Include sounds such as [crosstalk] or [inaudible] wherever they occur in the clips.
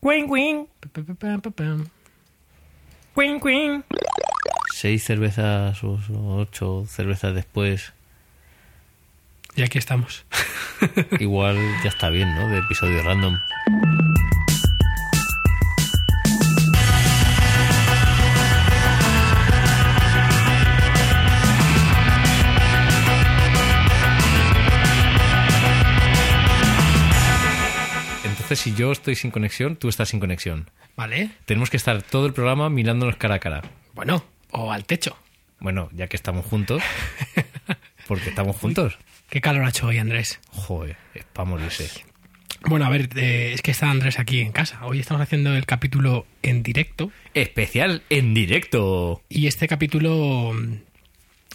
Queen, queen. Queen, queen. Seis cervezas o ocho cervezas después, Y aquí estamos. igual ya está bien, ¿no? De episodio random. Entonces, si yo estoy sin conexión, tú estás sin conexión. ¿Vale? Tenemos que estar todo el programa mirándonos cara a cara. Bueno, o al techo. Bueno, ya que estamos juntos, [laughs] porque estamos juntos. ¿Qué calor ha hecho hoy, Andrés? Joder, es para morirse. Bueno, a ver, eh, es que está Andrés aquí en casa. Hoy estamos haciendo el capítulo en directo. Especial en directo. Y este capítulo mm,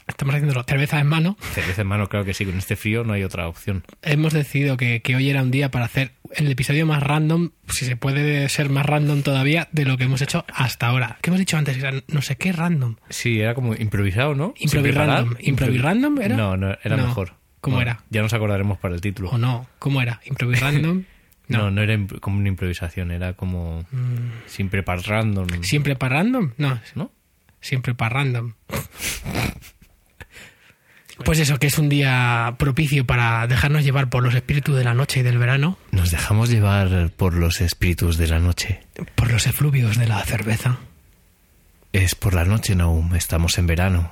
estamos haciéndolo cerveza en mano. Cerveza en mano, claro que sí, con este frío no hay otra opción. Hemos decidido que, que hoy era un día para hacer el episodio más random, si se puede ser más random todavía, de lo que hemos hecho hasta ahora. ¿Qué hemos dicho antes? Era no sé qué random. Sí, era como improvisado, ¿no? Sin Improvis preparar. random. ¿Improvis random era? No, no, era No. mejor. ¿Cómo No, era? Ya nos acordaremos para el título. ¿O no? ¿Cómo era? ¿Improvis random? [laughs] No, no, era como una improvisación, era como Mm, sin preparar random. ¿Siempre para random? No, ¿No? siempre para random. [laughs] Pues eso, que es un día propicio para dejarnos llevar por los espíritus de la noche y del verano, Nos dejamos llevar por los espíritus de la noche. por los efluvios de la cerveza. Es por la noche, Naum. Estamos en verano.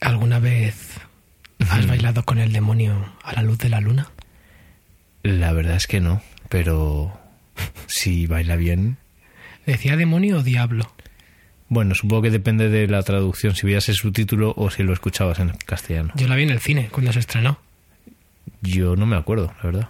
¿Alguna vez has bailado con el demonio a la luz de la luna? La verdad es que no, pero si baila bien. ¿Decía demonio o diablo? Bueno, supongo que depende de la traducción, si veías el subtítulo o si lo escuchabas en castellano. Yo la vi en el cine cuando se estrenó. Yo no me acuerdo, la verdad.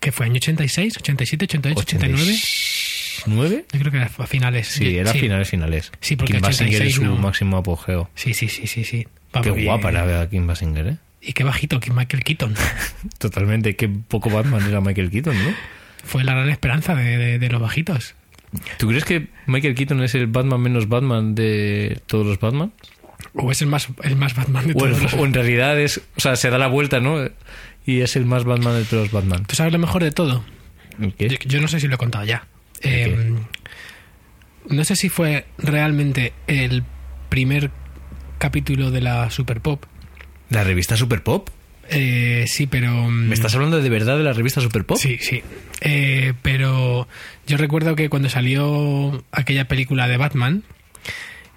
¿Qué fue? ¿Año 86, 87, 88, 89? ¿89? Yo creo que era a finales. Sí, era finales finales. Sí, porque Kim Basinger 86 es su no. máximo apogeo. Sí, sí, sí, sí, sí. Qué guapa era Kim Basinger, ¿eh? Y qué bajito, que Michael Keaton. [laughs] Totalmente, qué poco Batman era Michael Keaton, ¿no? Fue la gran esperanza de, de- de los bajitos. ¿Tú crees que Michael Keaton es el Batman menos Batman de todos los Batman? O es el más, el más Batman de O, todos en- los... o en realidad es, o sea, se da la vuelta, ¿no? Y es el más Batman de todos los Batman. ¿Tú sabes lo mejor de todo? ¿Qué? Yo, yo no sé si lo he contado ya. Eh, no sé si fue realmente el primer capítulo de la Super Pop. ¿La revista Super Pop? Eh, sí, pero... mm, ¿Me estás hablando de verdad de la revista Super Pop? Sí, sí. Eh, pero yo recuerdo que cuando salió aquella película de Batman,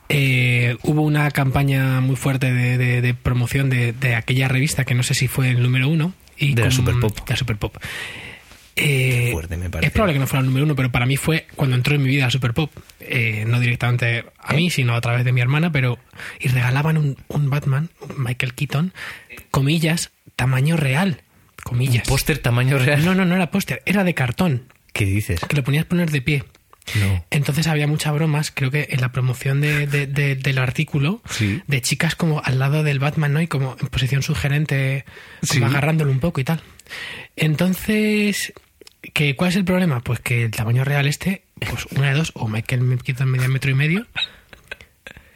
eh, hubo una campaña muy fuerte de, de- de promoción de, de aquella revista, que no sé si fue el número uno. Y De la Super Pop. De la Super Pop. Eh, fuerte, me parece. Es probable que no fuera el número uno, pero para mí fue cuando entró en mi vida la Super Pop. Eh, no directamente a mí, sino a través de mi hermana, pero. Y regalaban un, un Batman, un Michael Keaton, comillas, tamaño real. Comillas. ¿Póster tamaño real? No, no, no era póster, era de cartón, ¿Qué dices? que lo ponías poner de pie. No. Entonces había muchas bromas, creo que en la promoción de, de- de- del artículo, Sí. de chicas como al lado del Batman, ¿no? Y como en posición sugerente, como Sí. agarrándolo un poco y tal. Entonces, ¿qué, ¿cuál es el problema? Pues que el tamaño real este, pues una de dos, o Michael Keaton media metro y medio,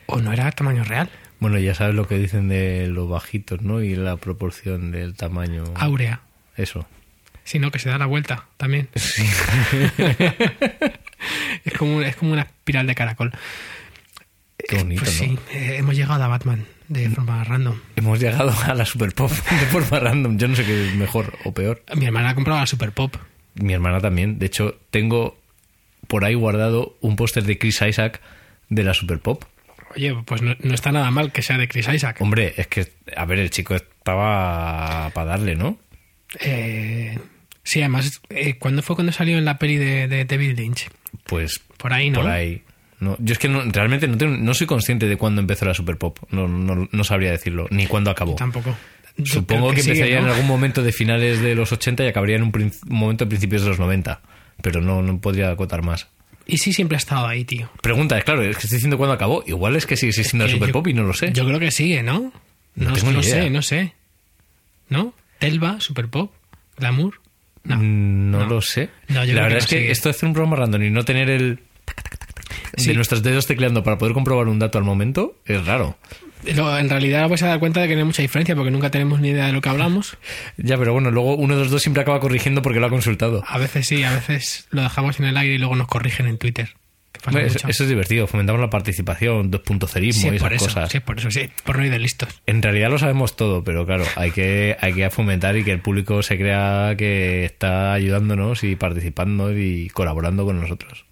o no era tamaño real, Bueno, ya sabes lo que dicen de los bajitos, ¿no? Y la proporción del tamaño. áurea, Eso. sino que se da la vuelta también. [laughs] Sí. [laughs] Es como, es como una espiral de caracol. Qué bonito, Pues ¿no? sí, eh, hemos llegado a Batman de forma random. Hemos llegado a la Super Pop [laughs] de forma random. Yo no sé qué es mejor o peor. Mi hermana ha comprado la Super Pop. Mi hermana también. De hecho, tengo por ahí guardado un póster de Chris Isaac de la Super Pop. Oye, pues no, no está nada mal que sea de Chris Isaac. Hombre, es que, a ver, el chico estaba para darle, ¿no? Eh, sí, además, eh, ¿cuándo fue cuando salió en la peli de, de David Lynch? Pues Por ahí, ¿no? por ahí. No, yo es que no- realmente no, tengo- no soy consciente de cuándo empezó la Super Pop. No, no, no sabría decirlo, ni cuándo acabó. Tampoco. Yo Supongo que, sigue, empezaría en algún momento de finales de los 80 y acabaría en un momento de principios de los 90. Pero no, no podría acotar más. Y sí, siempre ha estado ahí, tío. Pregunta, es claro, es que estoy diciendo cuándo acabó. Igual es que sigue existiendo Que la Super yo- Pop y no lo sé. Yo creo que sigue, ¿no? No tengo ni idea. sé, no sé. ¿No? Telva, Super Pop, Glamour. No. Mm, no, no. lo sé. No, la verdad que es no que sigue. esto de hacer un programa random y no tener el... tac, de Sí. nuestros dedos tecleando para poder comprobar un dato al momento es raro. Lo- en realidad vais a dar cuenta de que no hay mucha diferencia porque nunca tenemos ni idea de lo que hablamos. [laughs] Ya, pero bueno, luego uno de los dos siempre acaba corrigiendo porque lo ha consultado. A veces sí, a veces lo dejamos en el aire y luego nos corrigen en Twitter. Eso, es divertido, fomentamos la participación, 2.0ismo Sí, y es esas por eso, cosas. sí, por eso, sí, por no ir de listos. En realidad lo sabemos todo, pero claro, hay que, hay que fomentar y que el público se crea que está ayudándonos y participando y colaborando con nosotros.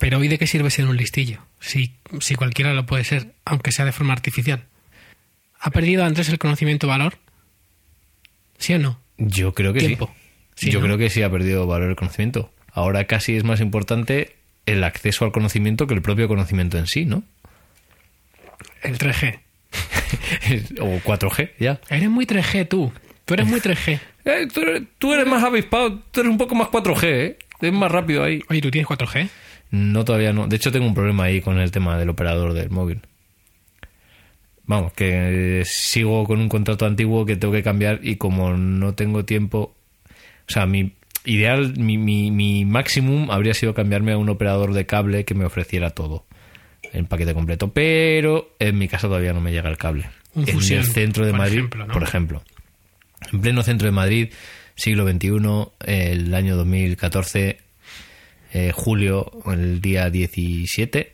Pero hoy de qué sirve ser un listillo, si, si cualquiera lo puede ser, aunque sea de forma artificial. ¿Ha perdido antes el conocimiento valor? ¿Sí o no? Yo creo que Tiempo. sí. Sí, Yo ¿no? creo que sí ha perdido valor el conocimiento. Ahora casi es más importante el acceso al conocimiento que el propio conocimiento en sí, ¿no? El 3G. [laughs] o 4G, ya. Eres muy 3G tú. Tú eres muy 3G. [laughs] Eh, tú, eres, tú eres más avispado, tú eres un poco más 4G, ¿eh? Es más rápido ahí. Oye, ¿tú tienes 4G? No, todavía no. De hecho, tengo un problema ahí con el tema del operador del móvil. Vamos, que sigo con un contrato antiguo que tengo que cambiar y como no tengo tiempo... O sea, mi ideal, mi, mi, mi máximum habría sido cambiarme a un operador de cable que me ofreciera todo. El paquete completo. Pero en mi casa todavía no me llega el cable. Un en Fusión, el centro de por Madrid, ejemplo, ¿no? por ejemplo. En pleno centro de Madrid, siglo XXI, el año 2014, eh, julio, el día 17,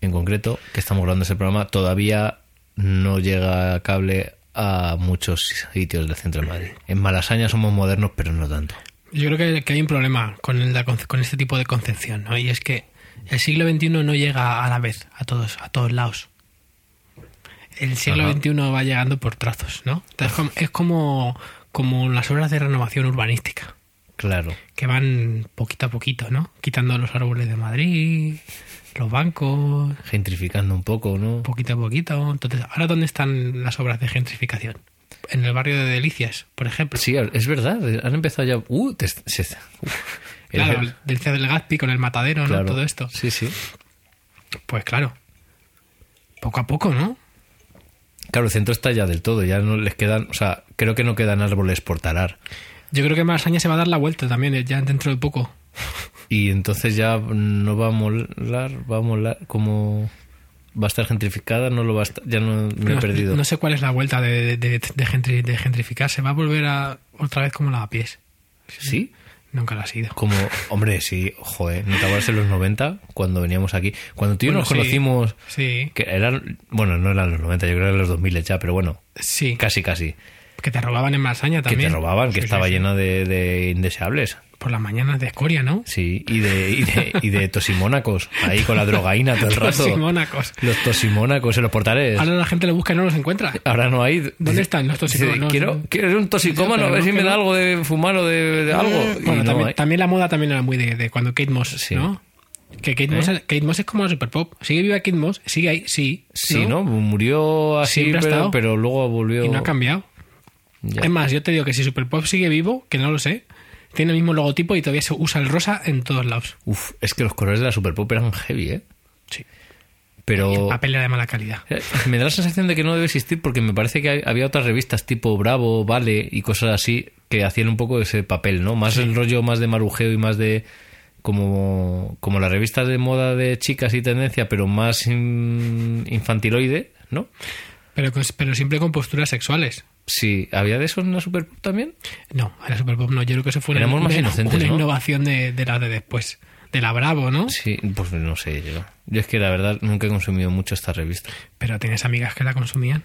en concreto, que estamos grabando ese programa, todavía no llega cable a muchos sitios del centro de Madrid. En Malasaña somos modernos, pero no tanto. Yo creo que, que hay un problema con, el- con este tipo de concepción, ¿no? Y es que el siglo XXI no llega a la vez a todos, a todos lados. El siglo Ajá. XXI va llegando por trazos, ¿no? Entonces, es como, como las obras de renovación urbanística, Claro. que van poquito a poquito, ¿no? Quitando los árboles de Madrid, los bancos, Gentrificando un poco, ¿no? poquito a poquito. Entonces, ¿ahora dónde están las obras de gentrificación? En el barrio de Delicias, por ejemplo. Sí, es verdad. Han empezado ya... Uh, te- uh. El- Claro, Delicias del Gaspi con el matadero, ¿no? Todo esto. Sí, sí. Pues claro. Poco a poco, ¿no? Claro, el centro está ya del todo, ya no les quedan, o sea, creo que no quedan árboles por talar. Yo creo que Malasaña se va a dar la vuelta también, eh, ya dentro de poco. Y entonces ya no va a molar, va a molar como va a estar gentrificada, no lo va a estar, ya no me he perdido. no sé cuál es la vuelta de, de, de gentri- de gentrificar. Se va a volver a otra vez como lavapiés. ¿Sí? Nunca lo ha sido. Como, hombre, sí, joder, ¿no te acuerdas en los 90 cuando veníamos aquí? Cuando tú y yo Bueno, nos sí. conocimos, Sí, que eran, bueno, no eran los 90, yo creo que eran los 2000 ya, pero bueno, sí. casi, casi. Que te robaban en Malasaña Que también. te robaban, que Sí, estaba llena de, de indeseables. Por las mañanas de escoria, ¿no? Sí, y de, y de, y de tosimónacos, ahí con la drogaína todo el rato. Tosimónacos. Los tosimónacos en los portales. Ahora la gente lo busca y no los encuentra. Ahora no hay. ¿Dónde están los toxicómanos? Quiero, quiero ser un toxicómano, a ver si me da algo de fumar o de, de algo. Y Bueno, no también, también la moda también era muy de, de cuando Kate Moss, Sí. ¿no? Que Kate, ¿Eh? Moss, Kate Moss es como la Super Pop. Sigue viva Kate Moss, sigue ahí, sí. Sí, ¿no? Murió así, pero, pero luego volvió. Y no ha cambiado. Ya. Es más, yo te digo que si Super Pop sigue vivo, que no lo sé, tiene el mismo logotipo y todavía se usa el rosa en todos lados. Uf, es que los colores de la Super Pop eran heavy, ¿eh? Sí. Pero. El papel era de mala calidad. Eh, Me da la sensación de que no debe existir porque me parece que había otras revistas tipo Bravo, Vale y cosas así que hacían un poco ese papel, ¿no? Más el rollo más de marujeo y más de como como las revistas de moda de chicas y tendencia, pero más in- infantiloide, ¿no? Pero, pero siempre con posturas sexuales. Sí, ¿había de eso en la Super Pop también? No, en la Super Pop no. Yo creo que eso fue una, más una- inocentes, una ¿no? innovación de, de la de después. De la Bravo, ¿no? Sí, pues no sé yo. Yo es que la verdad nunca he consumido mucho esta revista. Pero tienes amigas que la consumían.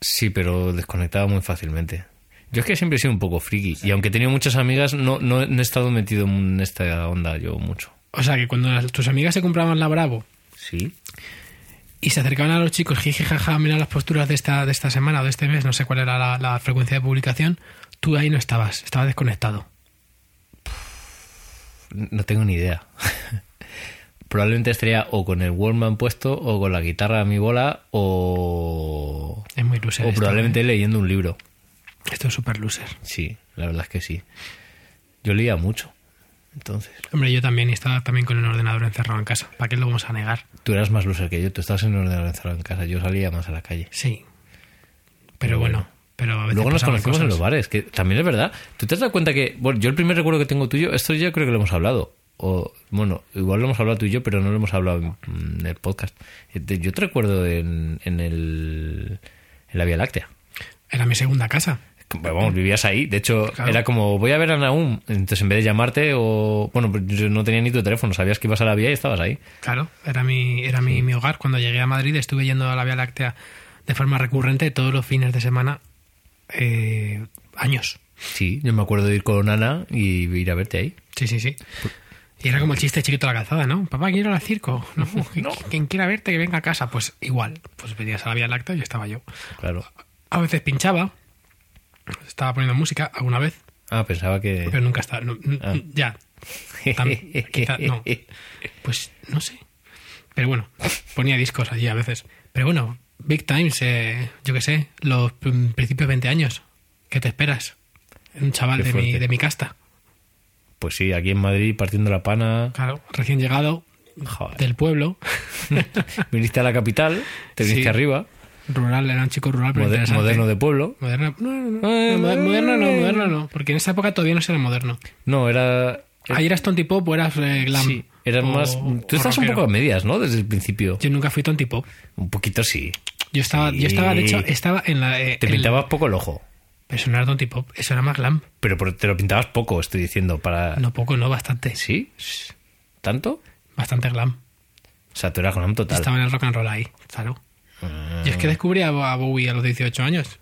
Sí, pero desconectaba muy fácilmente. Yo es que siempre he sido un poco friki. Y aunque he tenido muchas amigas, no, no, no he estado metido en esta onda yo mucho. O sea, que cuando las- tus amigas se compraban la Bravo Sí. Y se acercaban a los chicos, jiji, jaja, mira las posturas de esta, de esta semana o de este mes, no sé cuál era la, la frecuencia de publicación, tú ahí no estabas, estabas desconectado. No tengo ni idea. [laughs] Probablemente estaría o con el Wallman puesto o con la guitarra a mi bola o, Es muy loser. o esto, probablemente ¿eh? leyendo un libro. Esto es súper loser. Sí, la verdad es que sí. Yo leía mucho. Entonces, Hombre, yo también, y estaba también con el ordenador encerrado en casa. ¿Para qué lo vamos a negar? tú eras más loser que yo. Tú estabas en el ordenador encerrado en casa. Yo salía más a la calle. Sí. Pero, Pero bueno, bueno. pero a veces Luego nos pasaban conocimos en los bares, que también es verdad. ¿Tú te has dado cuenta que, bueno, yo el primer recuerdo que tengo tuyo, esto ya creo que lo hemos hablado. o bueno, igual lo hemos hablado tú y yo, pero no lo hemos hablado en, el podcast. Eh, Yo te recuerdo en, en, el, en la Vía Láctea. Era mi segunda casa. Pues Vamos, vivías ahí. De hecho, Claro. era como, voy a ver a Naum. Entonces, en vez de llamarte o... Bueno, pues yo no tenía ni tu teléfono. Sabías que ibas a la vía y estabas ahí. Claro, era mi, era mi, mi hogar. Cuando llegué a Madrid estuve yendo a la Vía Láctea de forma recurrente todos los fines de semana. eh, años. Sí, yo me acuerdo de ir con Ana y ir a verte ahí. Sí, sí, sí. Y era como el chiste chiquito de la calzada, ¿no? Papá, quiero ir al circo. No, [laughs] No. [laughs] Quien quiera verte, que venga a casa. Pues igual. Pues venías a la Vía Láctea y estaba yo. Claro. A veces pinchaba. Estaba poniendo música alguna vez, Ah, pensaba que... pero nunca estaba. no, Ah. Ya. Tam- [laughs] quizá- no. Pues no sé. Pero bueno, ponía discos allí a veces. Pero bueno, Big Times, eh, yo qué sé, los principios 20 años. ¿Qué te esperas? Un chaval de mi, de mi casta. Pues sí, aquí en Madrid partiendo la pana. Claro, recién llegado Joder. del pueblo. [laughs] Viniste a la capital, te viniste Sí. arriba, Rural, era un chico rural, pero interesante. moderno de pueblo. Moderno, no, no, no, Eh, no, moder- moderno no, eh. moderno no, porque en esa época todavía no era moderno. No, era... Ahí eras tonti pop o eras eh, glam. Sí, eras o- más... Tú estás un poco a medias, ¿no? Desde el principio. Yo nunca fui tonti pop. Un poquito sí. Yo estaba, Sí. yo estaba, de hecho, estaba en la. eh, Te en- pintabas poco el ojo. Pero eso no era tonti pop, eso era más glam. Pero te lo pintabas poco, estoy diciendo, para... No poco, no, bastante. ¿Sí? ¿Tanto? Bastante glam. O sea, tú eras glam total. Estaba en el rock and roll ahí, claro. Y es que descubrí a a Bowie a los 18 años.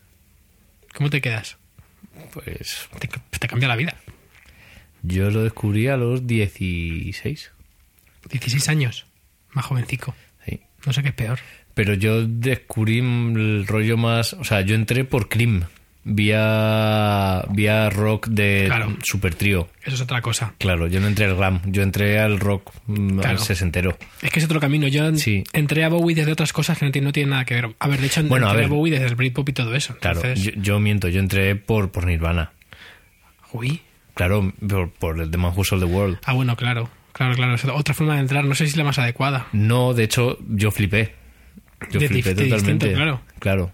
¿Cómo te quedas? Pues Te, te cambia la vida. yo lo descubrí a los 16. 16 años, más jovencico. Sí. No sé qué es peor. Pero yo descubrí el rollo más... O sea, yo entré por Cream. Vía, vía rock de Claro. super trío. Eso es otra cosa. Claro, yo no entré al glam. Yo entré al rock mm, Claro. al sesentero. Es que es otro camino. Yo Sí. entré a Bowie desde otras cosas que no tienen, no tienen nada que ver. A ver, de hecho, Bueno, entré a, ver. Bowie desde el Britpop y todo eso. Claro, Entonces, yo, yo miento. Yo entré por, por Nirvana. Uy. Claro, por, por el The Man Who Sold the World. Ah, bueno, claro. Claro, claro. Es otra forma de entrar. No sé si es la más adecuada. No, de hecho, yo flipé. Yo De flipé totalmente. distinto, claro. Claro.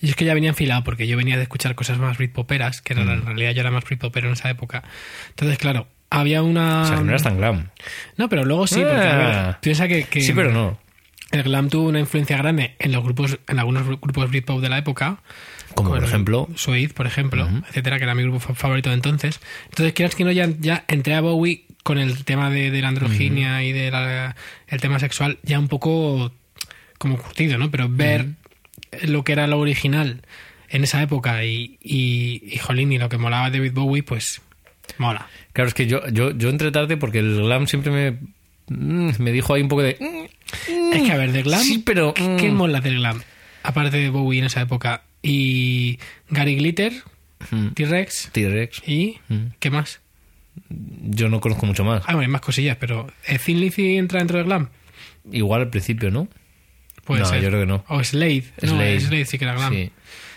Y es que ya venía enfilado porque yo venía de escuchar cosas más Britpoperas, que Mm. era, en realidad yo era más Britpopero en esa época. Entonces, claro, había una... O sea, que no eras tan glam. No, pero luego sí, porque a ver, Ah. piensa que, que Sí, pero no. el glam tuvo una influencia grande en los grupos, en algunos grupos Britpop de la época. Como por ejemplo... Suede, por ejemplo, etcétera, que era mi grupo fa- favorito de entonces. Entonces, quieras que no, ya, ya entré a Bowie con el tema de, de la androginia y del el tema sexual ya un poco como curtido, ¿no? Pero ver lo que era lo original en esa época y, y, y, jolín, y lo que molaba David Bowie, pues mola. Claro, es que yo, yo, yo entré tarde porque el glam siempre me, mm, me dijo ahí un poco de... mm, Es que, a ver, de glam, Sí, pero... ¿qué, qué mm. mola del glam? Aparte de Bowie en esa época. Y Gary Glitter, Mm. T-Rex T-Rex. y... Mm. ¿Qué más? Yo no conozco mucho más. Ah, bueno, hay más cosillas, pero ¿eh, Thin Lizzy entra dentro del glam? Igual al principio, ¿no? Puede No, ser. yo creo que no. O Slade. No, Slade. Slade sí que era glam. Sí.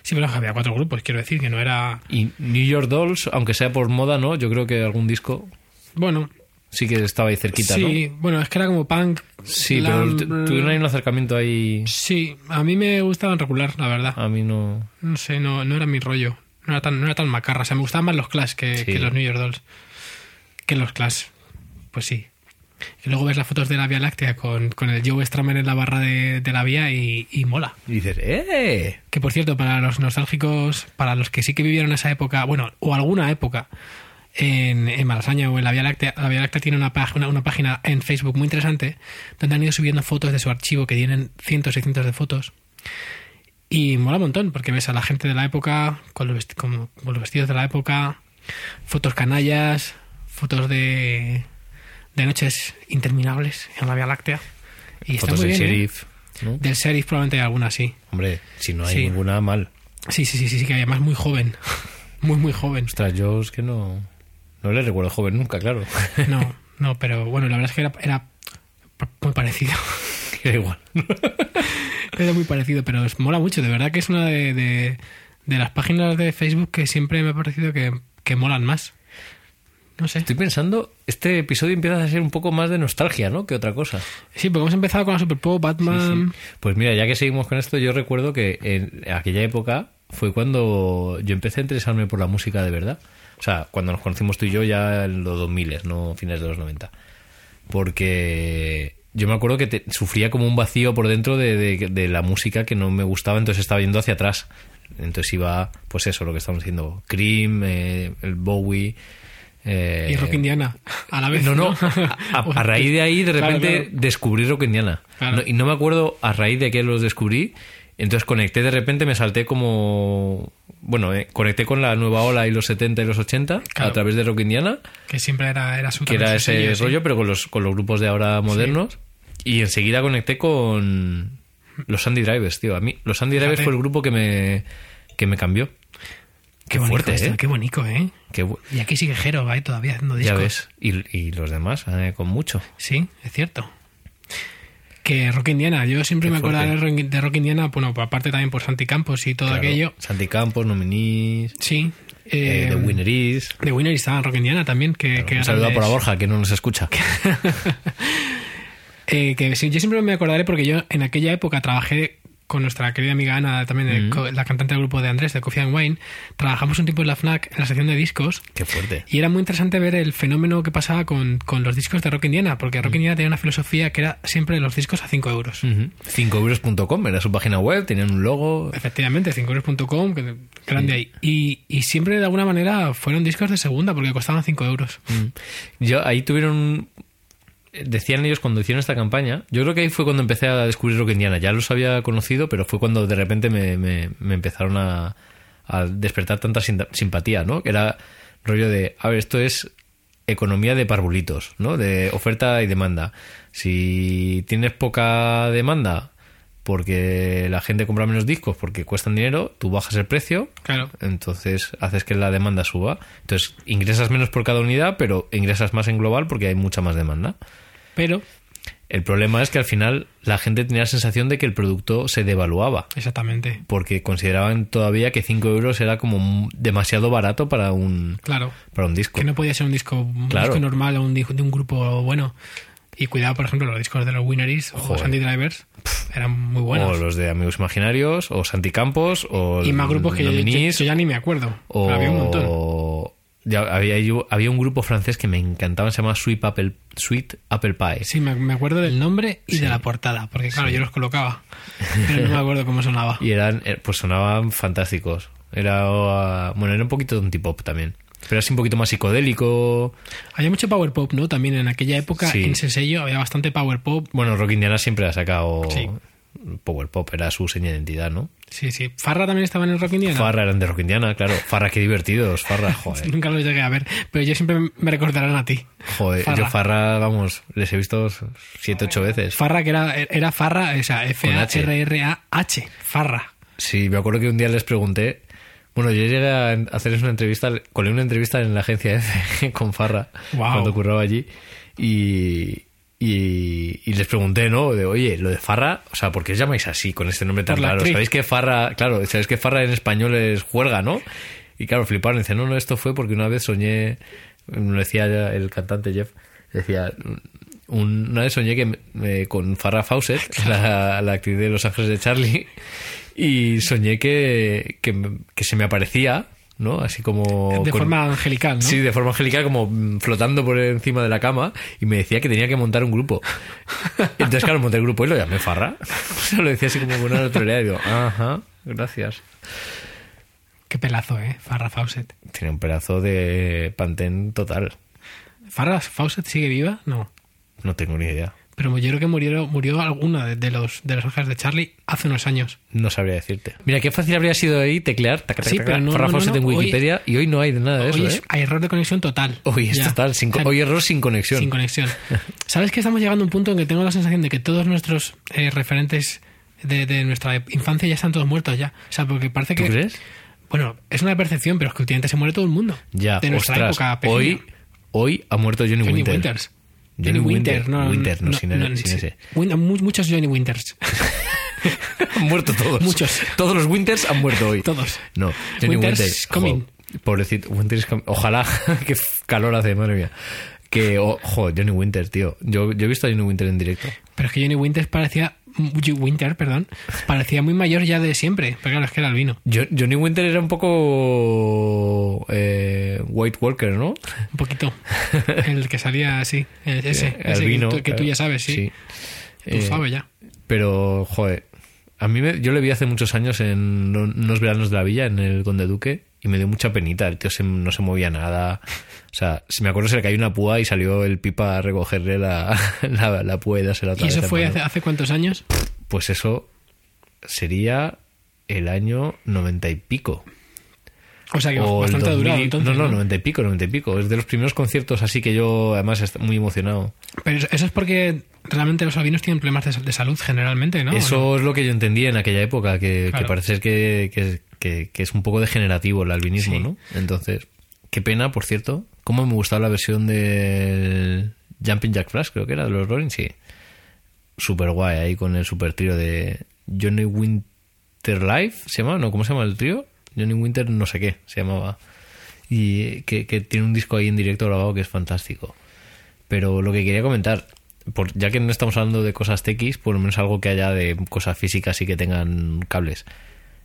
Sí. pero había cuatro grupos, quiero decir, que no era... Y New York Dolls, aunque sea por moda, ¿no? Yo creo que algún disco Bueno, sí que estaba ahí cerquita, sí, ¿no? bueno, es que era como punk. Sí, glam, pero tu- tuvieron ahí un acercamiento ahí... Sí, a mí me gustaban regular, la verdad. A mí no... No sé, no, no era mi rollo. No era tan, no era tan macarra. O sea, me gustaban más los Clash que, Sí. que los New York Dolls. Que los Clash. Pues sí. Y luego ves las fotos de la Vía Láctea con, con el Joe Stramer en la barra de, de la vía y, y mola. Y dices, ¡eh! Que por cierto, para los nostálgicos, para los que sí que vivieron esa época, bueno, o alguna época en, en Malasaña o en la Vía Láctea, la Vía Láctea tiene una página, una página en Facebook muy interesante donde han ido subiendo fotos de su archivo que tienen cientos y cientos de fotos. Y mola un montón porque ves a la gente de la época con los, vesti- como- con los vestidos de la época, fotos canallas, fotos de, de noches interminables en la Vía Láctea. Y está muy del bien, ¿eh? sheriff, ¿no? Del sheriff probablemente hay alguna, sí. Hombre, si no hay Sí. ninguna, mal. Sí, sí, sí, sí, sí, que además muy joven. [laughs] Muy, muy joven. Ostras, yo es que no... No le recuerdo joven nunca, claro. [laughs] No, no, pero bueno, la verdad es que era, era muy parecido. [laughs] Era igual. Era muy parecido, pero es, mola mucho. De verdad que es una de, de, de las páginas de Facebook que siempre me ha parecido que, que molan más. No sé. Estoy pensando, este episodio empieza a ser un poco más de nostalgia, ¿no? Que otra cosa. Sí, porque hemos empezado con la Super Pop, Batman. Pues mira, ya que seguimos con esto, yo recuerdo que en aquella época fue cuando yo empecé a interesarme por la música de verdad. O sea, cuando nos conocimos tú y yo ya en los 2000, no fines de los 90. Porque yo me acuerdo que te- sufría como un vacío por dentro de, de- de la música que no me gustaba, entonces estaba yendo hacia atrás. Entonces iba, pues eso, lo que estamos diciendo, Cream, eh, el Bowie. Eh, Y Rock Indiana, a la vez. no, no. A, raíz de ahí, de repente, claro. descubrí Rock Indiana. Claro. No- y no me acuerdo a raíz de qué los descubrí. Entonces conecté de repente, me salté como. Bueno, eh, conecté con la nueva ola y los 70 y los 80 Claro. a través de Rock Indiana, Que siempre era, era su que era ese sí. rollo, pero con los, con los grupos de ahora modernos. Y enseguida conecté con los Sandy Drivers, tío. A mí, los Sandy Drivers Fíjate. fue el grupo que me, que me cambió. Qué fuerte, esto, ¿eh? Qué bonito, ¿eh? Qué bu- Y aquí sigue Jero, ahí todavía haciendo ya discos. ves. Y, y los demás, eh, con mucho. Sí, es cierto. Que Rock Indiana, yo siempre Qué me fuerte. de Rock, de Indiana, bueno, aparte también por Santi Campos y todo Claro. aquello. Santi Campos, Nominis, Sí. eh, Eh, The Winner Is. The Winner estaba en Rock Indiana también. Que, que Un saludo por a Borja, que no nos escucha. [laughs] Eh, que yo siempre me acordaré porque yo en aquella época trabajé con nuestra querida amiga Ana, también de co- la cantante del grupo de Andrés, de Coffee and Wine. Trabajamos un tiempo en la FNAC, en la sección de discos. Qué fuerte. Y era muy interesante ver el fenómeno que pasaba con, con los discos de Rock Indiana, porque Rock Indiana tenía una filosofía que era siempre los discos a 5 euros. 5euros.com era su página web, tenían un logo. Efectivamente, 5euros.com, que grande ahí. Y, y siempre de alguna manera fueron discos de segunda porque costaban 5 euros. Mm. Yo ahí tuvieron. Decían ellos cuando hicieron esta campaña. Yo creo que ahí fue cuando empecé a descubrir Rock Indiana. Ya los había conocido, pero fue cuando de repente me, me- me empezaron a, a despertar tanta simpatía, ¿no? Que era rollo de. A ver, esto es economía de parvulitos, ¿no? De oferta y demanda. Si tienes poca demanda porque la gente compra menos discos porque cuestan dinero, tú bajas el precio Claro. entonces haces que la demanda suba. Entonces ingresas menos por cada unidad, pero ingresas más en global porque hay mucha más demanda. Pero, El problema es que al final la gente tenía la sensación de que el producto se devaluaba, exactamente. porque consideraban todavía que 5 euros era como demasiado barato para un, Claro. para un disco. Que no podía ser un disco, un Claro. disco normal o un disco de un grupo bueno. Y cuidado, por ejemplo, los discos de los Winneries o Joder. Sandy Drivers pff, eran muy buenos. O los de Amigos Imaginarios, o Santi Campos, o y más grupos que yo, yo- yo ya ni me acuerdo. o pero había un montón. Ya había, había un grupo francés que me encantaba, se llama Sweet Apple, Sweet Apple Pie. Sí, me, me acuerdo del nombre y Sí. de la portada, porque claro, yo los colocaba. Pero no me acuerdo cómo sonaba. [laughs] Y eran, eh, pues sonaban fantásticos. Era, uh, bueno, era un poquito de un pop también. Pero así un poquito más psicodélico. Había mucho power pop, ¿no? También en aquella época, Sí. en ese sello, había bastante power pop. Bueno, Rock Indiana siempre ha sacado Sí. Power Pop, era su seña de identidad, ¿no? Sí, sí. Farra también estaba en el Rock Indiana. Farra eran de Rock Indiana, claro. Farra, qué divertidos, Farra, [laughs] joder. Nunca los llegué a ver, pero yo siempre me recordarán a ti. Joder, Farra. yo Farra, vamos, les he visto siete, ocho veces. Farra, que era, era Farra, o sea, F-A-R-R-A-H. Farra. Sí, me acuerdo que un día les pregunté. Bueno, yo llegué a hacerles una entrevista, colé una entrevista en la agencia F con Farra cuando curraba allí y, y, y les pregunté, ¿no? De, oye, lo de Farra, o sea, ¿por qué os llamáis así con este nombre tan raro? ¿Sabéis que Farra, claro, sabéis que Farra en español es juerga, ¿no? Y claro, fliparon, dice, no, no, esto fue porque una vez soñé, me lo decía el cantante Jeff, decía, un- una vez soñé que me- me- con Farrah Fawcett, [laughs] la, la actriz de Los Ángeles de Charlie, y soñé que, que se me aparecía, ¿no? Así como... De con- forma angelical, ¿no? Sí, de forma angelical, como flotando por encima de la cama, y me decía que tenía que montar un grupo. [laughs] Entonces, claro, monté el grupo y lo llamé Farra. O [laughs] sea, lo decía así como con una naturalidad, y digo, ajá, gracias. Qué pelazo, ¿eh? Farrah Fawcett. Tiene un pedazo de pantén total. ¿Farrah Fawcett sigue viva? No. No tengo ni idea. Pero yo creo que murió, murió alguna de, de los de las hojas de Charlie hace unos años. No sabría decirte. Mira, qué fácil habría sido ahí teclear taca, taca, Sí, taca, pero no, no, no, en no, hoy- Wikipedia y hoy no hay nada de Hoy eso, es- ¿eh? hay error de conexión total. Hoy es Ya. total, sin, O sea, hoy error sin conexión. Sin conexión. [laughs] ¿Sabes que estamos llegando a un punto en que tengo la sensación de que todos nuestros eh, referentes de, de nuestra infancia ya están todos muertos ya? O sea, porque parece ¿Tú que... crees? Bueno, es una percepción, pero es que últimamente se muere todo el mundo. Ya, de nuestra ostras, época pequeña. hoy, hoy ha muerto Johnny, Johnny Winter. Winters. Johnny Winter, no, Winter, no, sin- sin sí. ese. Win- mu- muchos Johnny Winters. [laughs] han muerto todos. Muchos. Todos los Winters han muerto hoy. Todos. No, Johnny Winter's Winter. coming. jo, pobrecito, Winter is coming. Ojalá, [laughs] que calor hace, madre mía. Que, oh, jo, Johnny Winter, tío. Yo, yo he visto a Johnny Winter en directo. Pero es que Johnny Winters parecía Winter, perdón, parecía muy mayor ya de siempre. Pero claro, es que era albino. Jo- Johnny Winter era un poco eh, White Walker, ¿no? Un poquito. [laughs] El que salía así. Ese, ese que tú- que, tú claro. ya sabes, sí. Tú Eh, sabes ya. Pero, joder, a mí me- yo le vi hace muchos años en unos veranos de la villa, en el Conde Duque, y me dio mucha penita. El tío se- no se movía nada. O sea, si me acuerdo se le cayó una púa y salió el pipa a recogerle la, [laughs] la, la púa y dársela otra ¿Y eso vez fue hace, hace cuántos años? Pues eso sería el año noventa y pico. O sea que O bastante ha 2000 durado entonces. no, no, ¿no? noventa y pico, noventa y pico. Es de los primeros conciertos así que yo además estoy muy emocionado. Pero eso, eso es porque realmente los albinos tienen problemas de, de salud generalmente, ¿no? Eso es lo que yo entendía en aquella época, que, Claro. que parece que, que- que- que es un poco degenerativo el albinismo, Sí. ¿no? Entonces, qué pena, por cierto. ¿Cómo me gustaba la versión del Jumping Jack Flash, creo que era, de los Rolling? Sí. Súper guay, ahí con el super trío de Johnny Winter Live, ¿se llama? ¿No? ¿Cómo se llama el trío? Johnny Winter no sé qué, se llamaba. Y que, que tiene un disco ahí en directo grabado que es fantástico. Pero lo que quería comentar, por, ya que no estamos hablando de cosas tequis, por lo menos algo que haya de cosas físicas y que tengan cables.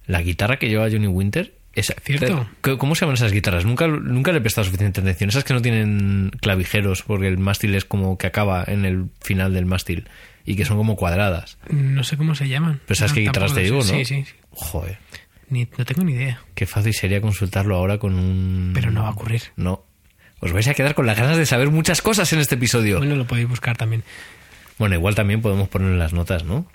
La guitarra que lleva Johnny Winter es ¿Cierto? ¿Cómo- ¿Cómo se llaman esas guitarras? Nunca, nunca le he prestado suficiente atención. Esas que no tienen clavijeros porque el mástil es como que acaba en el final del mástil y que son como cuadradas. No sé cómo se llaman. Pero sabes No, qué guitarras te digo. ¿no? Sí, sí. sí. Joder, Ni, no tengo ni idea. qué fácil sería consultarlo ahora con un... Pero no va a ocurrir. No. Os vais a quedar con las ganas de saber muchas cosas en este episodio. Bueno, lo podéis buscar también. Bueno, igual también podemos poner en las notas, ¿no?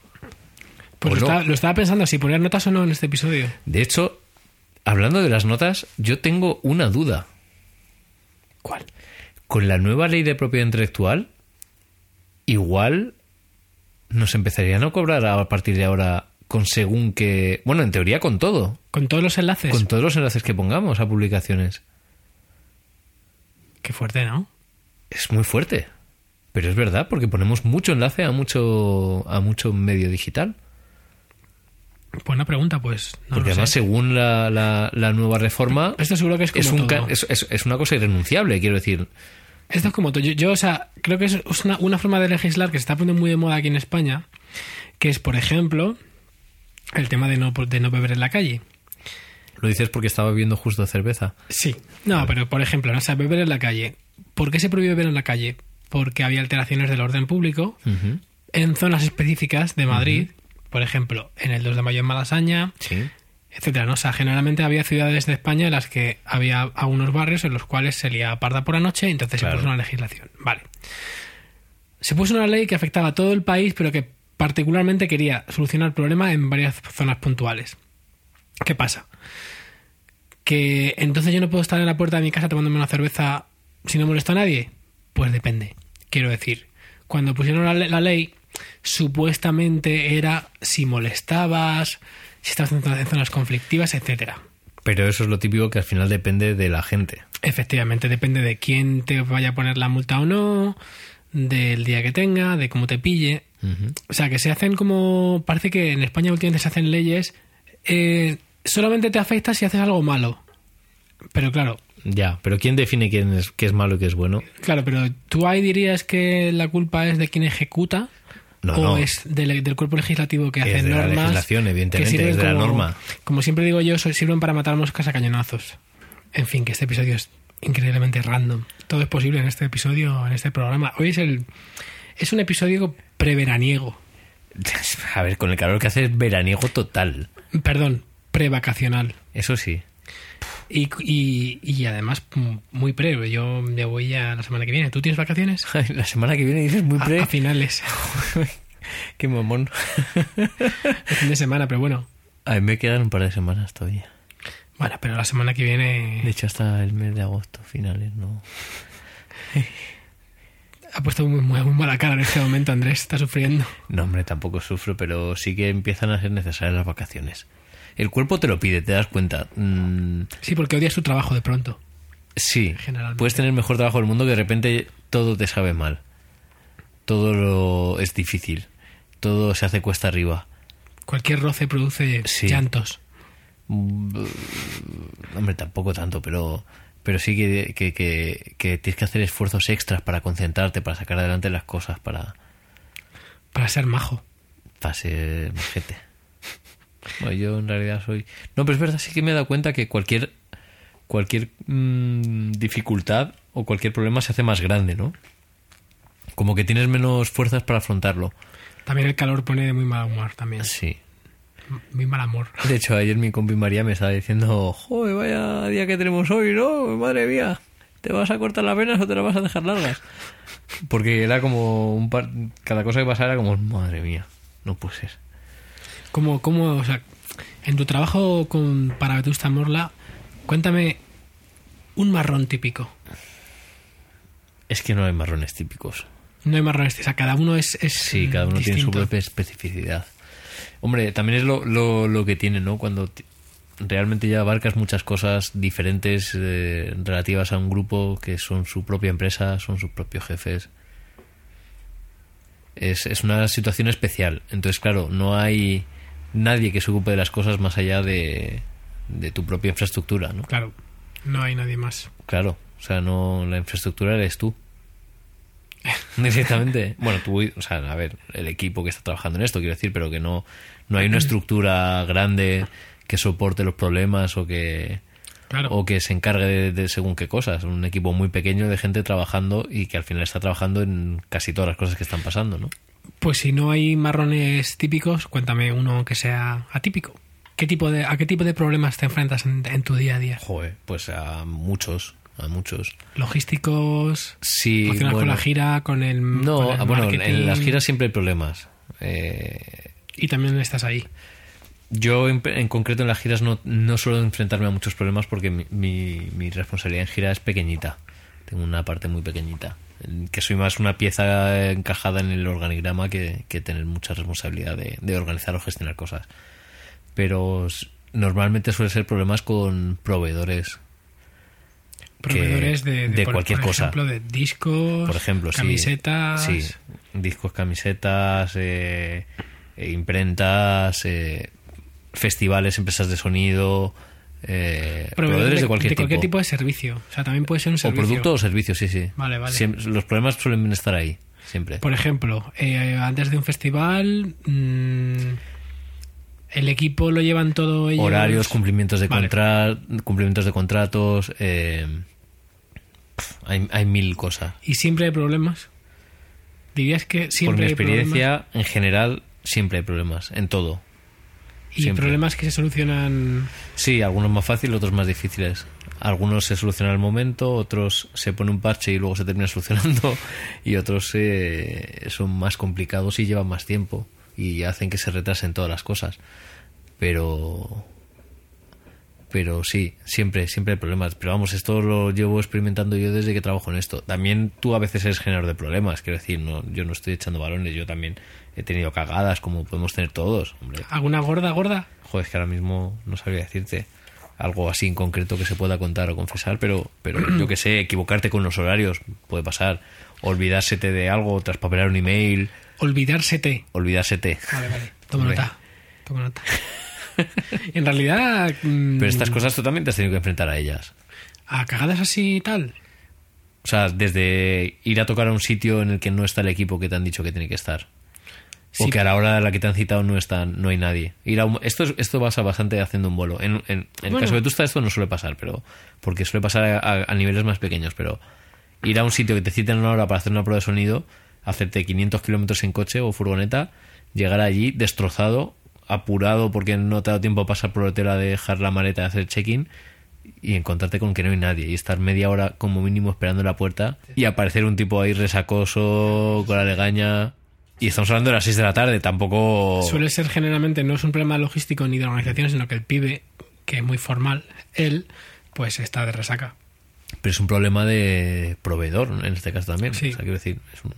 Pues ¿O lo, no? estaba, lo estaba pensando si poner notas o no en este episodio. De hecho, hablando de las notas, yo tengo una duda. ¿Cuál? Con la nueva ley de propiedad intelectual, igual nos empezarían a cobrar a partir de ahora con según que... Bueno, en teoría con todo. Con todos los enlaces. Con todos los enlaces que pongamos a publicaciones. Qué fuerte, ¿no? Es muy fuerte. Pero es verdad, porque ponemos mucho enlace a mucho, a mucho medio digital. Buena pregunta, pues. No porque además, sé. según la, la- la nueva reforma, Esto seguro que es como es, un todo. es, es- es una cosa irrenunciable, quiero decir. Esto es como todo. Yo, yo, o sea, creo que es una, una forma de legislar que se está poniendo muy de moda aquí en España, que es, por ejemplo, el tema de no, de no beber en la calle. Lo dices porque estaba bebiendo justo cerveza. Sí. No, pero por ejemplo, ¿no? o sea, beber en la calle. ¿Por qué se prohíbe beber en la calle? Porque había alteraciones del orden público en zonas específicas de Madrid, por ejemplo, en el 2 de mayo en Malasaña, Sí. etcétera, ¿no? O sea, generalmente había ciudades de España en las que había algunos barrios en los cuales se liaba parda por la noche y entonces Claro. se puso una legislación. Vale. Se puso una ley que afectaba a todo el país, pero que particularmente quería solucionar el problema en varias zonas puntuales. ¿Qué pasa? Que entonces yo no puedo estar en la puerta de mi casa tomándome una cerveza si no molesto a nadie. Pues depende. Quiero decir, cuando pusieron la ley, supuestamente era si molestabas, si estabas en zonas- conflictivas, etcétera. Pero eso es lo típico que al final depende de la gente. Efectivamente, depende de quién te vaya a poner la multa o no, del día que tenga, de cómo te pille. O sea, que se hacen como... Parece que en España últimamente se hacen leyes... eh, solamente te afecta si haces algo malo. Pero claro, Ya, pero ¿quién define quién es, qué es malo y qué es bueno? claro, pero tú ahí dirías que la culpa es de quien ejecuta No, o no. es del, del cuerpo legislativo que Es hace de la normas. legislación, evidentemente, que es de la como- norma. Como siempre digo yo, sirven para matar moscas a cañonazos. En fin, que este episodio es increíblemente random. Todo es posible en este episodio, en este programa. Hoy es el es un episodio preveraniego. [laughs] A ver, con el calor que hace es veraniego total. Perdón, prevacacional. Eso sí. Y, y, y además muy pre. Yo me voy ya la semana que viene. ¿Tú tienes vacaciones? [laughs] La semana que viene dices muy A- pre. A, finales. [laughs] Qué mamón. [laughs] El fin de semana, pero bueno. A mí me quedan un par de semanas todavía. Bueno, pero la semana que De viene hecho, hasta el mes de agosto, finales, ¿no? ha puesto muy, muy, muy mala cara en este momento, Andrés. Está sufriendo. No, hombre, tampoco sufro, pero sí que empiezan a ser necesarias las vacaciones. El cuerpo te lo pide, te das cuenta. Mm, Sí, porque odias tu trabajo de pronto. sí, puedes tener el mejor trabajo del mundo que de repente todo te sabe mal. Todo lo es difícil. Todo se hace cuesta arriba. Cualquier roce produce Sí. llantos. Mm, Hombre, tampoco tanto, pero, pero sí que, que, que- que tienes que hacer esfuerzos extras para concentrarte, para sacar adelante las cosas, para... Para ser majo. para ser majete. Bueno, yo en realidad soy... No, pero es verdad, sí que me he dado cuenta que cualquier cualquier mm, dificultad o cualquier problema se hace más grande, ¿no? Como que tienes menos fuerzas para afrontarlo. También el calor pone de muy mal humor también. Sí. Muy mal amor. De hecho, ayer mi compi María me estaba diciendo, joder, vaya día que tenemos hoy, ¿no? Madre mía, ¿te vas a cortar las venas o te las vas a dejar largas? Porque era como un par... Cada cosa que pasaba era como, madre mía, no puede ser. Como, como, o sea, en tu trabajo con para Vetusta Morla, cuéntame un marrón típico. Es que no hay marrones típicos. No hay marrones, o sea, cada uno es, es Sí, cada uno tiene su propia especificidad. Hombre, también es lo, lo, lo que tiene, ¿no? Cuando realmente ya abarcas muchas cosas diferentes eh, relativas a un grupo que son su propia empresa, son sus propios jefes. Es, es una situación especial. Entonces, claro, no hay nadie que se ocupe de las cosas más allá de, de tu propia infraestructura, ¿no? Claro, no hay nadie más. Claro, o sea, no la infraestructura eres tú. [laughs] Directamente. Bueno, tú, o sea, a ver, el equipo que está trabajando en esto, quiero decir, pero que no, no hay una estructura grande que soporte los problemas o que, Claro. o que se encargue de, de según qué cosas. Un equipo muy pequeño de gente trabajando y que al final está trabajando en casi todas las cosas que están pasando, ¿no? Pues si no hay marrones típicos, cuéntame uno que sea atípico. ¿Qué tipo de, ¿A qué tipo de problemas te enfrentas en, en tu día a día? Joder, pues a muchos, a muchos. Logísticos, Sí, con la gira, con el, No, con el ah, bueno, marketing, en las giras siempre hay problemas. Eh, y también estás ahí. Yo en, en concreto en las giras no, no suelo enfrentarme a muchos problemas porque mi, mi, mi responsabilidad en gira es pequeñita. Tengo una parte muy pequeñita. Que soy más una pieza encajada en el organigrama que, que tener mucha responsabilidad de, de organizar o gestionar cosas. Pero normalmente suele ser problemas con proveedores. Proveedores de, de por- cualquier por cosa. ejemplo, de discos, Por ejemplo, camisetas. Sí, discos, camisetas, eh, eh, imprentas, eh, festivales, empresas de sonido, eh, proveedores de cualquier, tipo. de servicio. O sea, también puede ser un O servicio. producto o servicio, sí, sí. Vale, vale. Siempre- los problemas suelen estar ahí, siempre. Por ejemplo, eh, antes de un festival, mm, el equipo lo llevan todo ellos. Horarios, cumplimientos de, Vale. contra- cumplimientos de contratos. eh, hay, hay mil cosas. Y siempre hay problemas. Dirías que Por siempre mi hay problemas. experiencia, en general, siempre hay problemas, en todo. Y siempre. problemas que se solucionan. Sí, algunos más fáciles, otros más difíciles. Algunos se solucionan al momento, otros se pone un parche y luego se termina [laughs] solucionando, y otros eh, son más complicados y llevan más tiempo y hacen que se retrasen todas las cosas. Pero, pero sí, siempre, siempre hay problemas. Pero vamos, esto lo llevo experimentando yo desde que trabajo en esto. También tú a veces eres generador de problemas, quiero decir, no, yo no estoy echando balones, yo también he tenido cagadas como podemos tener todos, hombre. ¿Alguna gorda, gorda? Joder, es que ahora mismo no sabría decirte algo así en concreto que se pueda contar o confesar, pero, pero yo que sé, equivocarte con los horarios puede pasar, olvidársete de algo, traspapelar un email, Olvidársete. olvidársete. Vale, vale. Toma Hombre. nota. Toma nota. en realidad. mm, Pero estas cosas tú también te has tenido que enfrentar a ellas. A cagadas así y tal. O sea, desde ir a tocar a un sitio en el que no está el equipo que te han dicho que tiene que estar. Sí. O que a la hora a la que te han citado no está, no hay nadie. Ir a un- esto, es- esto pasa bastante haciendo un vuelo. En, en- en el caso de Vetusta esto no suele pasar, pero porque suele pasar a, a- a niveles más pequeños. Pero ir a un sitio que te citen una hora para hacer una prueba de sonido, hacerte 500 kilómetros en coche o furgoneta, llegar allí destrozado, apurado porque no te ha dado tiempo a pasar por el hotel a dejar la maleta y hacer check-in y encontrarte con que no hay nadie y estar media hora como mínimo esperando en la puerta y aparecer un tipo ahí resacoso con la legaña y estamos hablando de las 6 de la tarde tampoco Suele ser generalmente, no es un problema logístico ni de organización, sino que el pibe, que es muy formal, él, pues está de resaca. pero es un problema de proveedor en este caso también Sí. o sea quiero decir es un-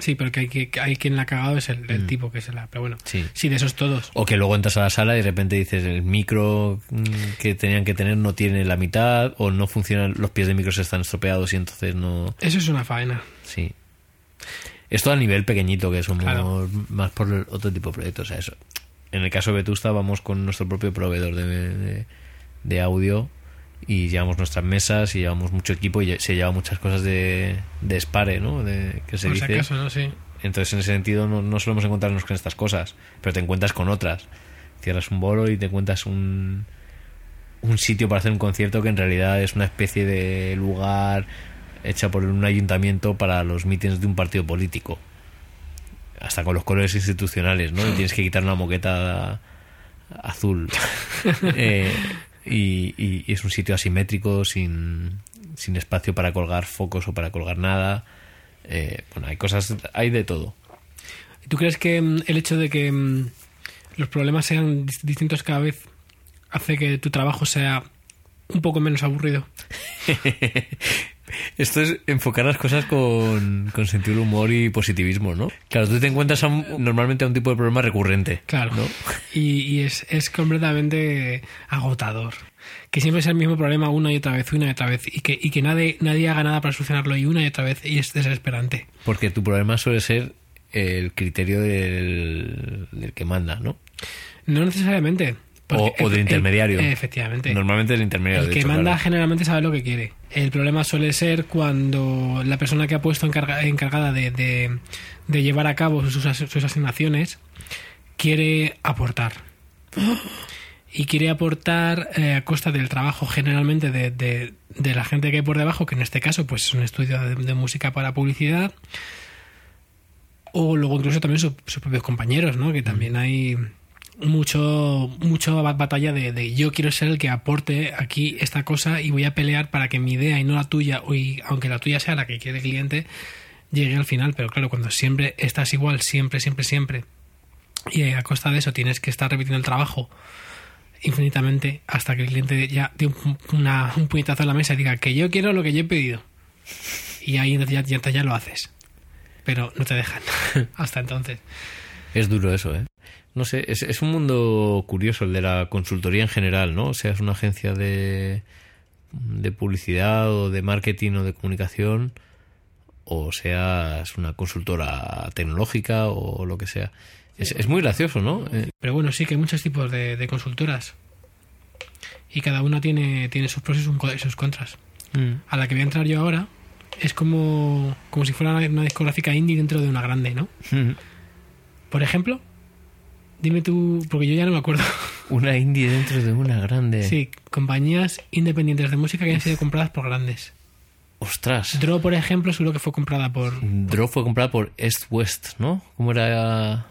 Sí, pero que hay, que, hay quien la ha cagado es el, el tipo que se la. Pero bueno, Mm. Sí. sí, de esos todos. o que luego entras a la sala y de repente dices el micro mm, que tenían que tener no tiene la mitad o no funcionan los pies de micro se están estropeados y entonces no Eso es una faena. Sí. Esto a nivel pequeñito, que somos Claro. más por otro tipo de proyectos. O sea, eso. En el caso de Vetusta vamos con nuestro propio proveedor de, de- de audio y llevamos nuestras mesas y llevamos mucho equipo y se lleva muchas cosas de, de spare, ¿no? De, que se Por si dice. acaso, ¿no? Sí. Entonces, en ese sentido, no, no solemos encontrarnos con estas cosas, pero te encuentras con otras. Cierras un bolo y te encuentras un, un sitio para hacer un concierto que en realidad es una especie de lugar hecha por un ayuntamiento para los mítines de un partido político. Hasta con los colores institucionales, ¿no? Y tienes que quitar una moqueta azul. [laughs] Eh, y, y- y es un sitio asimétrico, sin, sin espacio para colgar focos o para colgar nada. Eh, bueno, hay cosas, hay de todo. ¿Tú crees que mm, el hecho de que mm, los problemas sean dis- distintos cada vez hace que tu trabajo sea un poco menos aburrido? [laughs] Esto es enfocar las cosas con, con sentido del humor y positivismo, ¿no? Claro, tú te encuentras a un- normalmente a un tipo de problema recurrente. Claro. ¿no? Y, y es, es completamente agotador. Que siempre es el mismo problema una y otra vez, una y otra vez. Y que, y que nadie, nadie haga nada para solucionarlo y una y otra vez. Y es desesperante. Porque tu problema suele ser el criterio del, del que manda, ¿no? No necesariamente. O, o del el- intermediario. efectivamente. Normalmente el intermediario. El de que hecho, manda claro. generalmente sabe lo que quiere. El problema suele ser cuando la persona que ha puesto encarga- encargada de, de- de llevar a cabo sus asignaciones quiere aportar. Y quiere aportar eh, a costa del trabajo generalmente de, de- de la gente que hay por debajo, que en este caso pues es un estudio de, de música para publicidad. O luego incluso también su- sus propios compañeros, ¿no? Que también hay mucho mucho ba- batalla de, yo quiero ser el que aporte aquí esta cosa y voy a pelear para que mi idea y no la tuya y aunque la tuya sea la que quiere el cliente llegue al final. Pero claro cuando siempre estás igual siempre siempre siempre y a costa de eso tienes que estar repitiendo el trabajo infinitamente hasta que el cliente ya dé un, puñetazo en la mesa y diga que yo quiero lo que yo he pedido y ahí ya, ya, ya lo haces pero no te dejan. [laughs] Hasta entonces. Es duro eso, ¿eh? No sé, es, es un mundo curioso el de la consultoría en general, ¿no? O sea, es una agencia de, de publicidad o de marketing o de comunicación, o seas una consultora tecnológica o lo que sea. Es, es muy gracioso, ¿no? Eh, Pero bueno, sí que hay muchos tipos de, de consultoras. Y cada una tiene, tiene sus pros y sus contras. A la que voy a entrar yo ahora es como, como si fuera una, una discográfica indie dentro de una grande, ¿no? Por ejemplo, dime tú, porque yo ya no me acuerdo. [laughs] Una indie dentro de una grande. Sí, compañías independientes de música que han sido compradas por grandes. Ostras. Draw, por ejemplo, seguro que fue comprada por... Draw fue comprada por East West, ¿no? ¿Cómo era?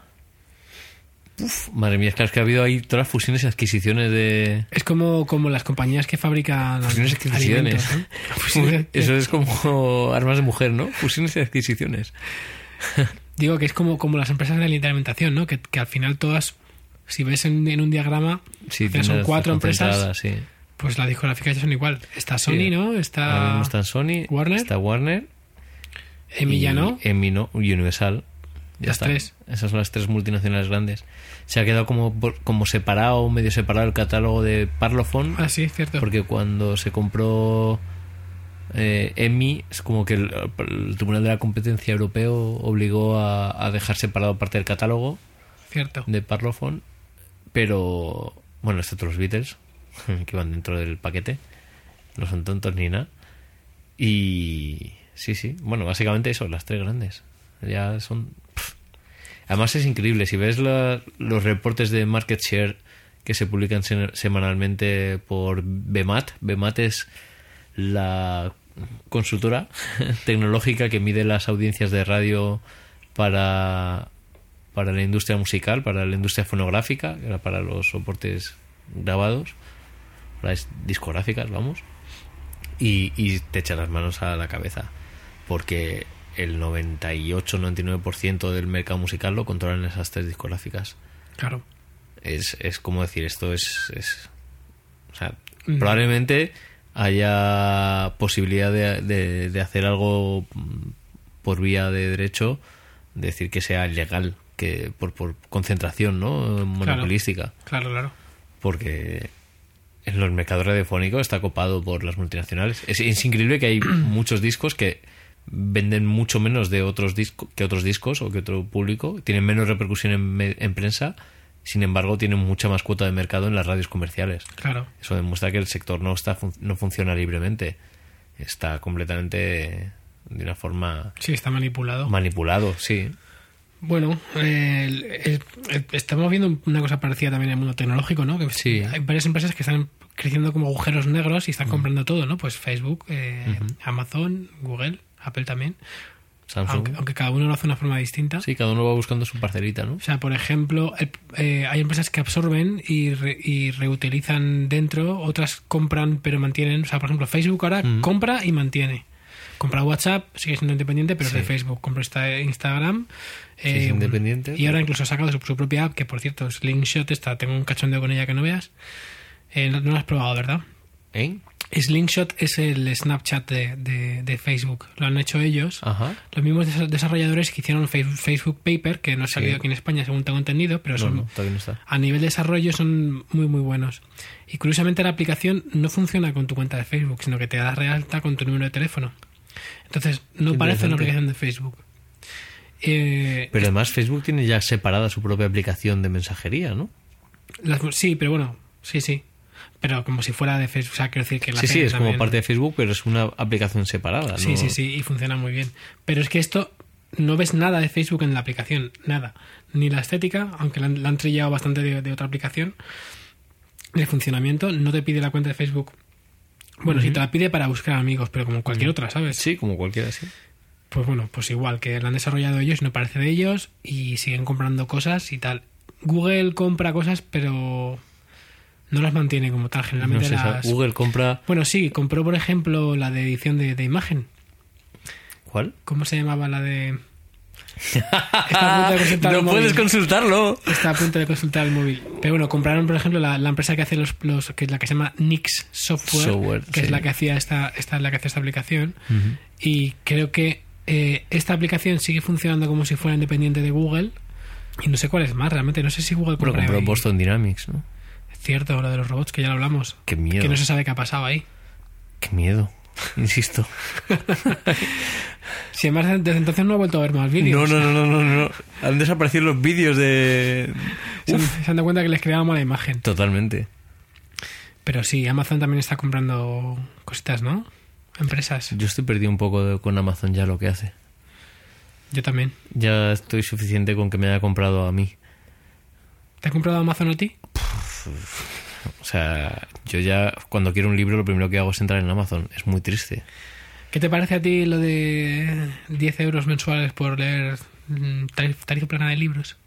Uf, madre mía, es que, es que ha habido ahí todas las fusiones y adquisiciones de... Es como, como las compañías que fabrican Fusiones y adquisiciones. alimentos, ¿no? Fusiones- Eso es como armas de mujer, ¿no? Fusiones y adquisiciones. [laughs] Digo que es como, como las empresas de alimentación, ¿no? Que, que al final todas, si ves en, en un diagrama, Sí, son cuatro empresas, sí. pues las discográficas ya son igual. Está Sony, Sí. ¿no? Ahora Está mismo está Sony, Warner. está Warner, Emi ya no. Emi no, Universal. Ya Las está. tres. Esas son las tres multinacionales grandes. Se ha quedado como, como separado, medio separado el catálogo de Parlophone. Ah, sí, cierto. Porque cuando se compró eh, EMI, es como que el, el Tribunal de la Competencia Europeo obligó a, a dejar separado parte del catálogo Cierto. de Parlophone. Pero, bueno, excepto los Beatles, [laughs] que van dentro del paquete. No son tontos ni nada. Y sí, sí. Bueno, básicamente eso, las tres grandes. Ya son. pff. Además es increíble. Si ves la- los reportes de market share que se publican se- semanalmente por BMAT, BMAT es la consultora [laughs] tecnológica que mide las audiencias de radio para, para la industria musical, para la industria fonográfica, que era para los soportes grabados, para las discográficas, vamos y, y te echan las manos a la cabeza porque el 98-99% del mercado musical lo controlan esas tres discográficas Claro. es, es como decir esto es, es o sea Mm. probablemente haya posibilidad de, de- de hacer algo mm, por vía de derecho decir que sea ilegal que por, por concentración no monopolística Claro, claro. porque en los mercados radiofónicos está copado por las multinacionales. Es, es increíble que hay [clears throat] muchos discos que venden mucho menos de otros discos que otros discos o que otro público, tienen menos repercusión en, en prensa, sin embargo tienen mucha más cuota de mercado en las radios comerciales. Claro. Eso demuestra que el sector no está no funciona libremente, está completamente de una forma Sí, está manipulado. manipulado, sí. Bueno, eh, el- el- el- estamos viendo una cosa parecida también en el mundo tecnológico, ¿no? Que Sí. Hay varias empresas que están creciendo como agujeros negros y están comprando todo, ¿no? Pues Facebook, eh, Amazon, Google, Apple también. Samsung. Aunque, aunque cada uno lo hace de una forma distinta. Sí, cada uno va buscando su parcelita, ¿no? O sea, por ejemplo, el- eh, hay empresas que absorben y, re- y reutilizan dentro, otras compran pero mantienen. O sea, por ejemplo, Facebook ahora compra y mantiene. Compra WhatsApp, sigue siendo independiente, pero Sí. es de Facebook. Compra esta- Instagram. Sí, es independiente, Y ahora incluso ha sacado su, su propia app, que por cierto, Slingshot, esta, tengo un cachondeo con ella que no veas. Eh, no, no la has probado, ¿verdad? ¿Eh? Slingshot es el Snapchat de, de- de Facebook. Lo han hecho ellos. Ajá. Los mismos desa- desarrolladores que hicieron Facebook Paper, que no ha salido Sí. aquí en España, según tengo entendido, pero son, no, no a nivel de desarrollo son muy, muy buenos. Y curiosamente la aplicación no funciona con tu cuenta de Facebook, sino que te das realta con tu número de teléfono. Entonces, no Qué parece una aplicación de Facebook. Eh, Pero además Facebook tiene ya separada su propia aplicación de mensajería, ¿no? las- sí, pero bueno, sí, sí. Pero como si fuera de Facebook, o sea, quiero decir que la Sí, sí, es como parte de Facebook, pero es una aplicación separada, ¿no? Sí, sí, sí, y funciona muy bien. Pero es que esto no ves nada de Facebook en la aplicación, nada. Ni la estética, aunque la han, la han trillado bastante de, de otra aplicación. El funcionamiento no te pide la cuenta de Facebook. Bueno, sí te la pide para buscar amigos, pero como cualquier otra, ¿sabes? Sí, como cualquiera, sí. Pues bueno, pues igual que la han desarrollado ellos, no parece de ellos y siguen comprando cosas y tal. Google compra cosas, pero no las mantiene como tal. No Generalmente sé, las. Google compra... Bueno, sí, compró por ejemplo la de edición de, de imagen. ¿Cuál? ¿Cómo se llamaba la de.? [laughs] Está a punto de consultar el no puedes móvil. consultarlo. Está a punto de consultar el móvil. Pero bueno, compraron, por ejemplo, la, la empresa que hace los, los. que es la que se llama Nix Software, Software, que es la que hacía esta, esta, la que hace esta aplicación. Y creo que eh, esta aplicación sigue funcionando como si fuera independiente de Google. Y no sé cuál es más, realmente. No sé si Google compró ahí. Boston Dynamics, ¿no? Cierto, lo de los robots, que ya lo hablamos. Qué miedo. Que no se sabe qué ha pasado ahí. Qué miedo. Insisto. [laughs] Si además desde entonces no he vuelto a ver más vídeos. No, no, no, no, no, no. Han desaparecido los vídeos de... Se han, se han dado cuenta que les creábamos la imagen. Totalmente. Pero sí, Amazon también está comprando cositas, ¿no? Empresas. Yo estoy perdido un poco de- con Amazon ya lo que hace. Yo también. Ya estoy suficiente con que me haya comprado a mí. ¿Te ha comprado Amazon a ti? O sea, yo ya cuando quiero un libro lo primero que hago es entrar en Amazon. Es muy triste. ¿Qué te parece a ti lo de 10 euros mensuales por leer mm, tarif- tarifa plana de libros?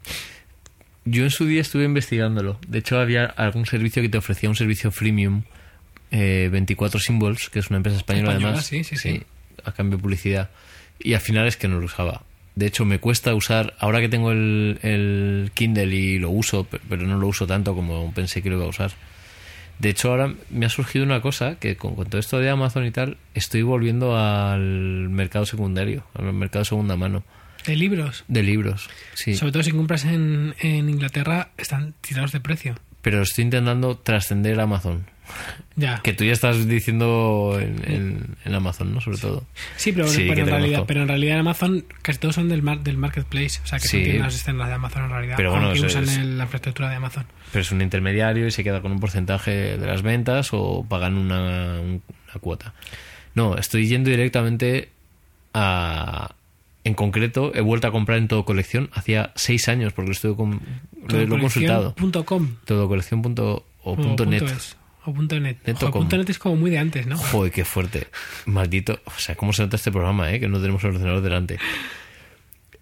Yo en su día estuve investigándolo. De hecho, había algún servicio que te ofrecía un servicio freemium, eh, 24 Symbols, que es una empresa española, Española, además. sí, sí, sí. A cambio de publicidad. Y al final es que no lo usaba. De hecho, me cuesta usar, ahora que tengo el, el Kindle y lo uso, pe- pero no lo uso tanto como pensé que lo iba a usar. De hecho, ahora me ha surgido una cosa que con, con todo esto de Amazon y tal, estoy volviendo al mercado secundario, al mercado segunda mano, De libros. de libros. Sí. Sobre todo si compras en, en Inglaterra, están tirados de precio. pero estoy intentando trascender Amazon. Ya. Que tú ya estás diciendo en, en- en Amazon, ¿no? Sobre todo. Sí, pero, Sí, pero que en realidad, pero en realidad en Amazon casi todos son del, mar- del marketplace. O sea, que Sí. son tiendas externas de Amazon en realidad. Pero bueno, es- usan es- el- la infraestructura de Amazon. Pero es un intermediario y se queda con un porcentaje de las ventas o pagan una, un- una cuota. No, estoy yendo directamente a... En concreto, he vuelto a comprar en todo colección hacía seis años porque lo, estoy con- lo, he consultado. Punto .com Todocolección punto- o punto net. es, o punto net. Net Ojo, o com. punto net es como muy de antes, ¿no? Joder, qué fuerte. Maldito. O sea, ¿cómo se nota este programa, eh? Que no tenemos el ordenador delante.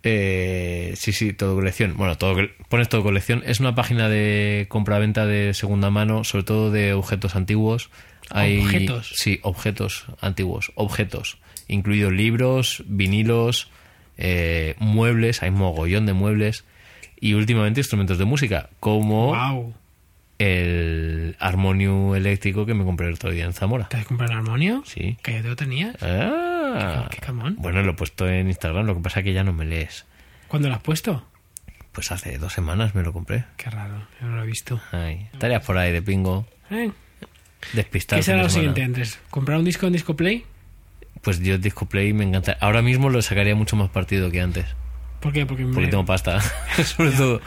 Eh, sí, sí, todo colección. Bueno, todo, pones todo colección. Es una página de compra-venta de segunda mano, sobre todo de objetos antiguos. Hay, ¿Objetos? Sí, objetos antiguos. Objetos. Incluidos libros, vinilos, eh, muebles. Hay mogollón de muebles. Y últimamente instrumentos de música, como Wow. El armonio eléctrico que me compré el otro día en Zamora. ¿Te has comprado el armonio? Sí. Que ya te lo tenías. Ah. Qué camón. Bueno, lo he puesto en Instagram, lo que pasa es que ya no me lees. ¿Cuándo lo has puesto? Pues hace dos semanas me lo compré. Qué raro, yo no lo he visto. Ay, tareas por ahí de pingo, ¿Eh? despistar. ¿Qué será lo siguiente antes? ¿Comprar un disco en Disco Play? Pues yo Disco Play me encanta. Ahora mismo lo sacaría mucho más partido que antes, ¿Por qué? Porque, porque me- tengo pasta, [laughs] sobre todo.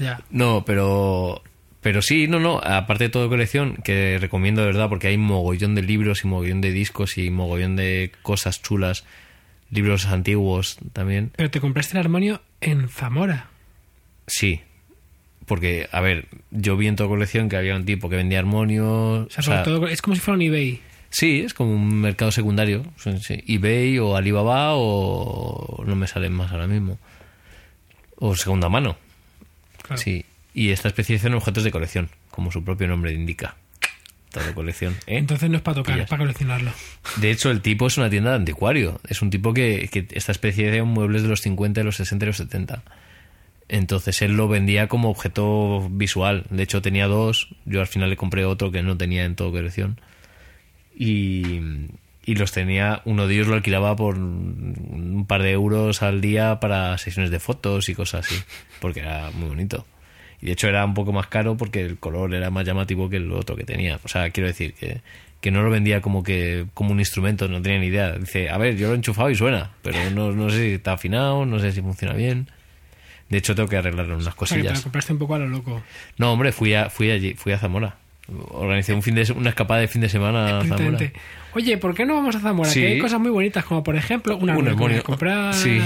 Ya. No, pero pero sí, no, no, aparte de todo colección, que recomiendo de verdad porque hay mogollón de libros y mogollón de discos y mogollón de cosas chulas. libros antiguos también. Pero te compraste el armonio en Zamora. Sí. Porque, a ver, yo vi en tu colección que había un tipo que vendía armonios. O sea, o sobre sea, todo, es como si fuera un eBay. Sí, es como un mercado secundario. EBay o Alibaba o no me salen más ahora mismo. O segunda mano. Claro. Sí. Y esta especialización en objetos de colección, como su propio nombre indica. Todo colección. ¿eh? Entonces no es para tocar, Pillas. es para coleccionarlo. De hecho, el tipo es una tienda de anticuario. Es un tipo que, que está especializado en muebles de los 50, de los 60 y los 70. Entonces él lo vendía como objeto visual. De hecho, tenía dos. Yo al final le compré otro que no tenía en toda colección. Y, y los tenía. Uno de ellos lo alquilaba por un par de euros al día para sesiones de fotos y cosas así. Porque era muy bonito. Y de hecho era un poco más caro porque el color era más llamativo que el otro que tenía. O sea, quiero decir que, que no lo vendía como que como un instrumento, no tenía ni idea. Dice, a ver, yo lo he enchufado y suena, pero no, no sé si está afinado, no sé si funciona bien. De hecho, tengo que arreglarle unas O sea, que te lo cosillas. compraste un poco a lo loco. No, hombre, fui a, fui allí, fui a Zamora. Organicé un fin de, una escapada de fin de semana a Zamora. Oye, ¿por qué no vamos a Zamora? Sí. Que hay cosas muy bonitas, como por ejemplo un armonio. armonio. que comprar, Sí.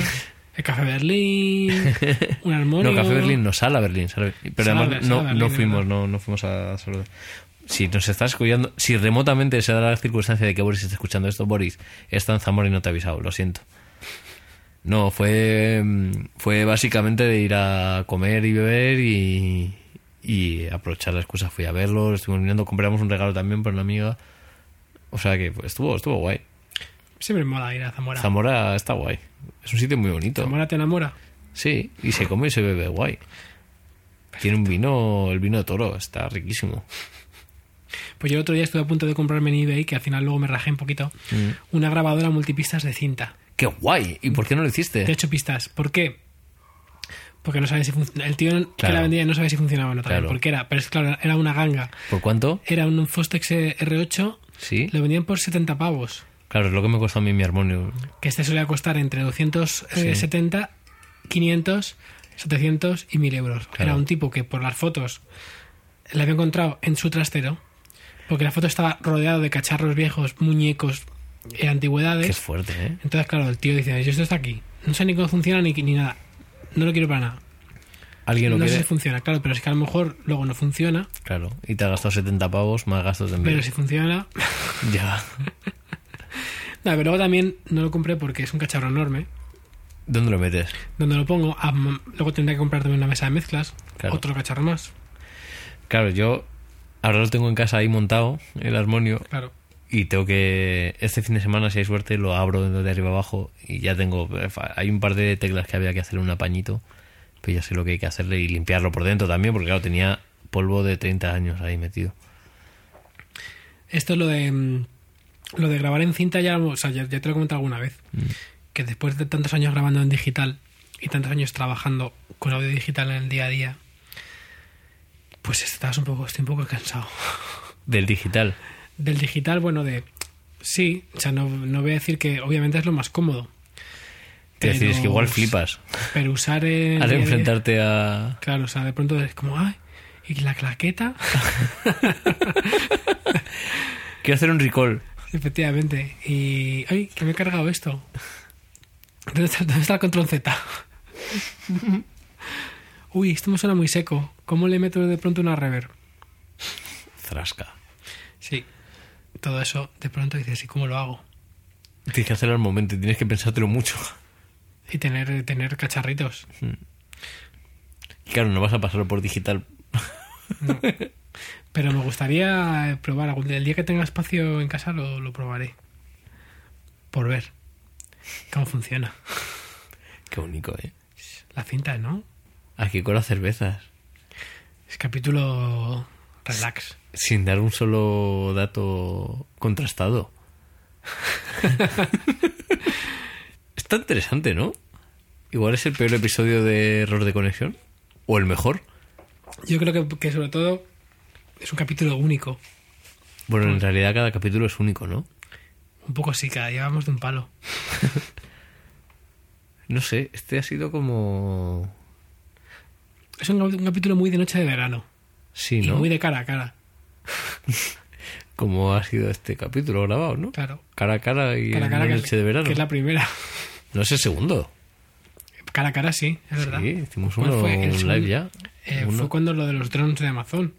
El Café Berlín, [laughs] un armonio. No, Café Berlín, no, Sala Berlín. Sala Berlín. Pero Sala además no, fuimos, no, no fuimos a Berlín. Si nos estás escuchando, si remotamente se da la circunstancia de que Boris está escuchando esto, Boris está en Zamora y no te ha avisado, lo siento. No, fue, mm, fue básicamente de ir a comer y beber y, y aprovechar la excusa. Fui a verlo, estuvimos mirando, compramos un regalo también para una amiga. O sea que pues, estuvo, estuvo guay. Siempre mola ir a Zamora. Zamora está guay. Es un sitio muy bonito. Zamora te enamora. Sí, y se come y se bebe guay. Tiene un vino, el vino de toro, está riquísimo. Pues yo el otro día estuve a punto de comprarme en eBay, que al final luego me rajé un poquito, Mm. una grabadora multipistas de cinta. ¡Qué guay! ¿Y por qué no lo hiciste? De ocho pistas. ¿Por qué? Porque no sabía si. El tío que la vendía no sabía si funcionaba o no también. Claro. Porque era, pero es claro, era una ganga. ¿Por cuánto? Era un Fostex R8, Sí. lo vendían por 70 pavos. Claro, es lo que me costó a mí mi armonio. Que este solía costar entre 270, 500, 700 y 1000 euros. Claro. Era un tipo que por las fotos le había encontrado en su trastero, porque la foto estaba rodeado de cacharros viejos, muñecos, eh, antigüedades. Qué fuerte, ¿eh? Entonces, claro, el tío dice, yo esto está aquí. No sé ni cómo funciona ni, ni nada. No lo quiero para nada. ¿Alguien lo no sé si funciona, claro, pero es que a lo mejor luego no funciona. Claro. Y te has gastado 70 pavos más gastos de envío. Pero si funciona... [laughs] Ya. [laughs] No, pero luego también no lo compré porque es un cacharro enorme. ¿Dónde lo metes? Donde lo pongo, ah, mm, luego tendré que comprar también una mesa de mezclas. Claro. Otro cacharro más. Claro, yo ahora lo tengo en casa ahí montado, el armonio, Claro. y tengo que este fin de semana si hay suerte lo abro de arriba abajo y ya tengo hay un par de teclas que había que hacerle un apañito pero ya sé lo que hay que hacerle y limpiarlo por dentro también porque claro tenía polvo de 30 años ahí metido Esto es lo de mm, lo de grabar en cinta ya, o sea, ya, ya te lo he comentado alguna vez. Que después de tantos años grabando en digital y tantos años trabajando con audio digital en el día a día, pues estás un poco, estoy un poco cansado. [laughs] del digital Del digital, bueno, de sí, o sea, no, no voy a decir que obviamente es lo más cómodo. es decir es que Pero- igual flipas Pero usar el al enfrentarte a Claro, o sea, de pronto es como, ay, y la claqueta, [laughs] quiero hacer un recall efectivamente. Y, ay, que me he cargado esto. ¿Dónde está, dónde está el control Z? [laughs] Uy, esto me suena muy seco. ¿Cómo le meto de pronto una reverb? Frasca. Sí, todo eso de pronto dices, ¿y cómo lo hago? Tienes que hacerlo al momento, tienes que pensártelo mucho. Y tener, tener cacharritos. Y claro, no vas a pasarlo por digital. [laughs] Pero me gustaría eh, probar. algún día- El día que tenga espacio en casa lo, lo probaré. Por ver cómo funciona. [laughs] Qué único, ¿eh? La cinta, ¿no? Aquí con las cervezas. Es capítulo relax. Sin dar un solo dato contrastado. [laughs] Está interesante, ¿no? Igual es el peor episodio de error de conexión. O el mejor. Yo creo que, que sobre todo es un capítulo único. Bueno, en realidad cada capítulo es único, ¿no? Un poco sí, cada día vamos de un palo. [laughs] No sé, este ha sido como... Es un, un capítulo muy de noche de verano. Sí, Y ¿no? muy de cara a cara. [laughs] Como ha sido este capítulo grabado, ¿no? Claro. Cara a cara y Cara a en cara, una que, noche de verano. que es la primera. No es el segundo. Cara a cara sí, es verdad. Sí, hicimos ¿Cuál uno fue? El un segundo- live ya. Eh, Uno. Fue cuando lo de los drones de Amazon.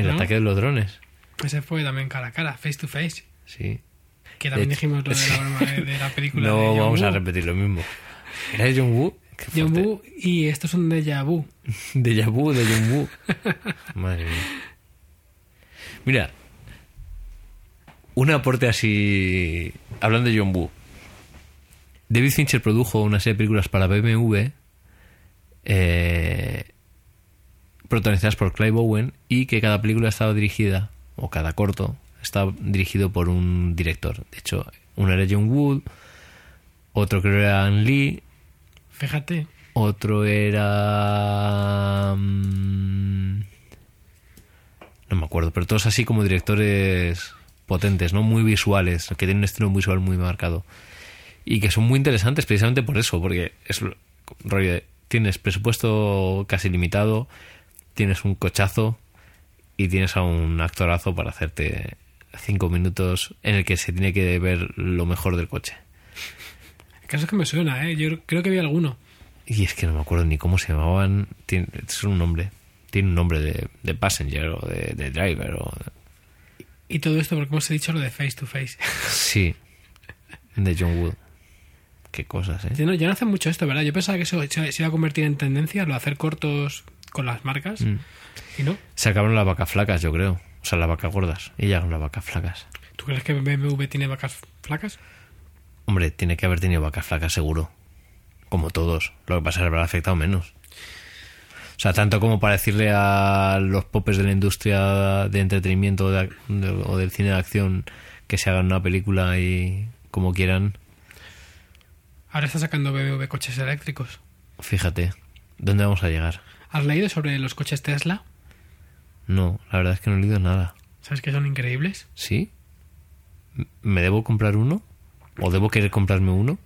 El ¿no? ataque de los drones. Ese fue también cara a cara, face to face. Sí. Que también dijimos lo de la broma de, de la [laughs] película. No de John vamos a repetir lo mismo. ¿Era de John Woo? John. Woo y esto es un déjà vu. [laughs] De Vu, de John Woo. [laughs] Madre mía. Mira, un aporte así. Hablando de John Woo. David Fincher produjo una serie de películas para BMW. eh, protagonizadas por Clive Owen. Y que cada película estaba dirigida, o cada corto, estaba dirigido por un director. De hecho, uno era John Woo. Otro creo era Ann Lee. Fíjate. Otro era. mm, No me acuerdo, pero todos así como directores potentes, ¿no? Muy visuales, que tienen un estilo visual muy marcado. Y que son muy interesantes precisamente por eso, porque es lo- rollo de, tienes presupuesto casi limitado, tienes un cochazo y tienes a un actorazo para hacerte cinco minutos en el que se tiene que ver lo mejor del coche. El caso es que me suena, ¿eh? Yo creo que vi alguno. Y es que no me acuerdo ni cómo se llamaban. Tiene, es un nombre. Tiene un nombre de, de passenger o de, de driver. O, Y todo esto porque hemos dicho lo de face to face. [laughs] sí. De John Wood. Qué cosas, ¿eh? Ya no, ya no hacen mucho esto, ¿verdad? Yo pensaba que eso se se iba a convertir en tendencia, lo de hacer cortos con las marcas. Mm. Y no. Se acabaron las vacas flacas, yo creo. O sea, las vacas gordas. Y llegaron las vacas flacas. ¿Tú crees que BMW tiene vacas flacas? Hombre, tiene que haber tenido vacas flacas, seguro. Como todos. Lo que pasa es que habrá afectado menos. O sea, tanto como para decirle a los popes de la industria de entretenimiento de ac- de- o del cine de acción que se hagan una película y como quieran. Ahora está sacando BMW coches eléctricos. Fíjate, ¿dónde vamos a llegar? ¿Has leído sobre los coches Tesla? No, la verdad es que no he leído nada. ¿Sabes que son increíbles? ¿Sí? ¿Me debo comprar uno? ¿O debo querer comprarme uno?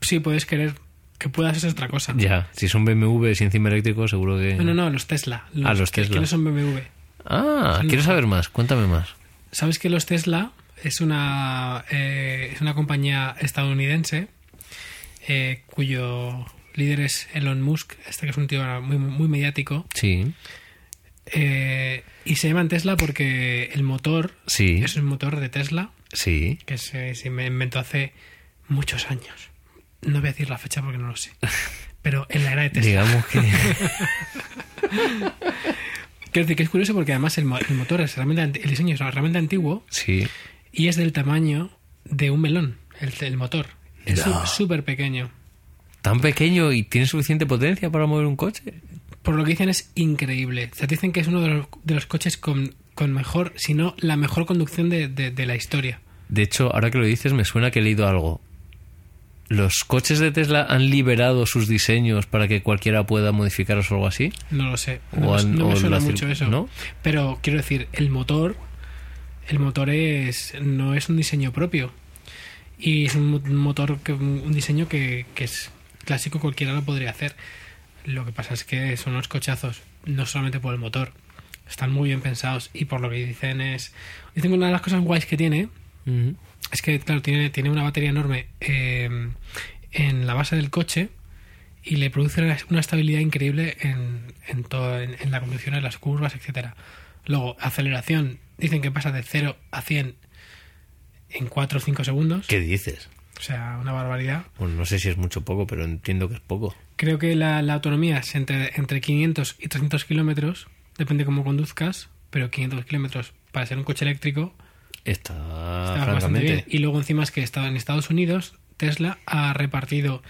Sí, puedes querer que puedas es otra cosa. Ya, si son BMWs y encima eléctricos, seguro que... No, no, no, los Tesla. Ah, los que- Tesla. que no son BMW. Ah, Son- quiero saber más, cuéntame más. ¿Sabes que los Tesla es una, eh, es una compañía estadounidense eh, cuyo líder es Elon Musk, este que es un tío muy, muy mediático, Sí, eh, y se llaman Tesla porque el motor sí, es un motor de Tesla sí. que se, se me inventó hace muchos años. No voy a decir la fecha porque no lo sé. [laughs] Pero en la era de Tesla. Digamos que... [laughs] Quiero decir que es curioso porque además el, mo- el motor es realmente, el diseño es realmente antiguo sí. y es del tamaño de un melón, el, el motor. Es No. súper pequeño. Tan pequeño y tiene suficiente potencia para mover un coche. Por lo que dicen es increíble. O sea, dicen que es uno de los, de los coches con, con mejor, si no la mejor conducción de, de- de la historia. De hecho, ahora que lo dices, me suena que he leído algo. ¿Los coches de Tesla han liberado sus diseños para que cualquiera pueda modificarlos o algo así? No lo sé. No, me- han- no me o suena mucho eso. ¿no? Pero quiero decir, el motor, el motor es no es un diseño propio. Y es un motor, que, un diseño que, que es clásico, cualquiera lo podría hacer. Lo que pasa es que son unos cochazos, no solamente por el motor. Están muy bien pensados y por lo que dicen es... Dicen que una de las cosas guays que tiene es que, claro, tiene, tiene una batería enorme eh, en la base del coche y le produce una, estabilidad increíble en, en, todo, en, en la conducción, en las curvas, etcétera. Luego, aceleración, dicen que pasa de 0 a 100 en 4 o 5 segundos. ¿Qué dices? O sea, una barbaridad. Bueno, no sé si es mucho o poco, pero entiendo que es poco. Creo que la, la autonomía es entre, entre 500 y 300 kilómetros, depende cómo conduzcas, pero 500 kilómetros para ser un coche eléctrico Está, Está bastante bien. Y luego encima es que estaba en Estados Unidos, Tesla ha repartido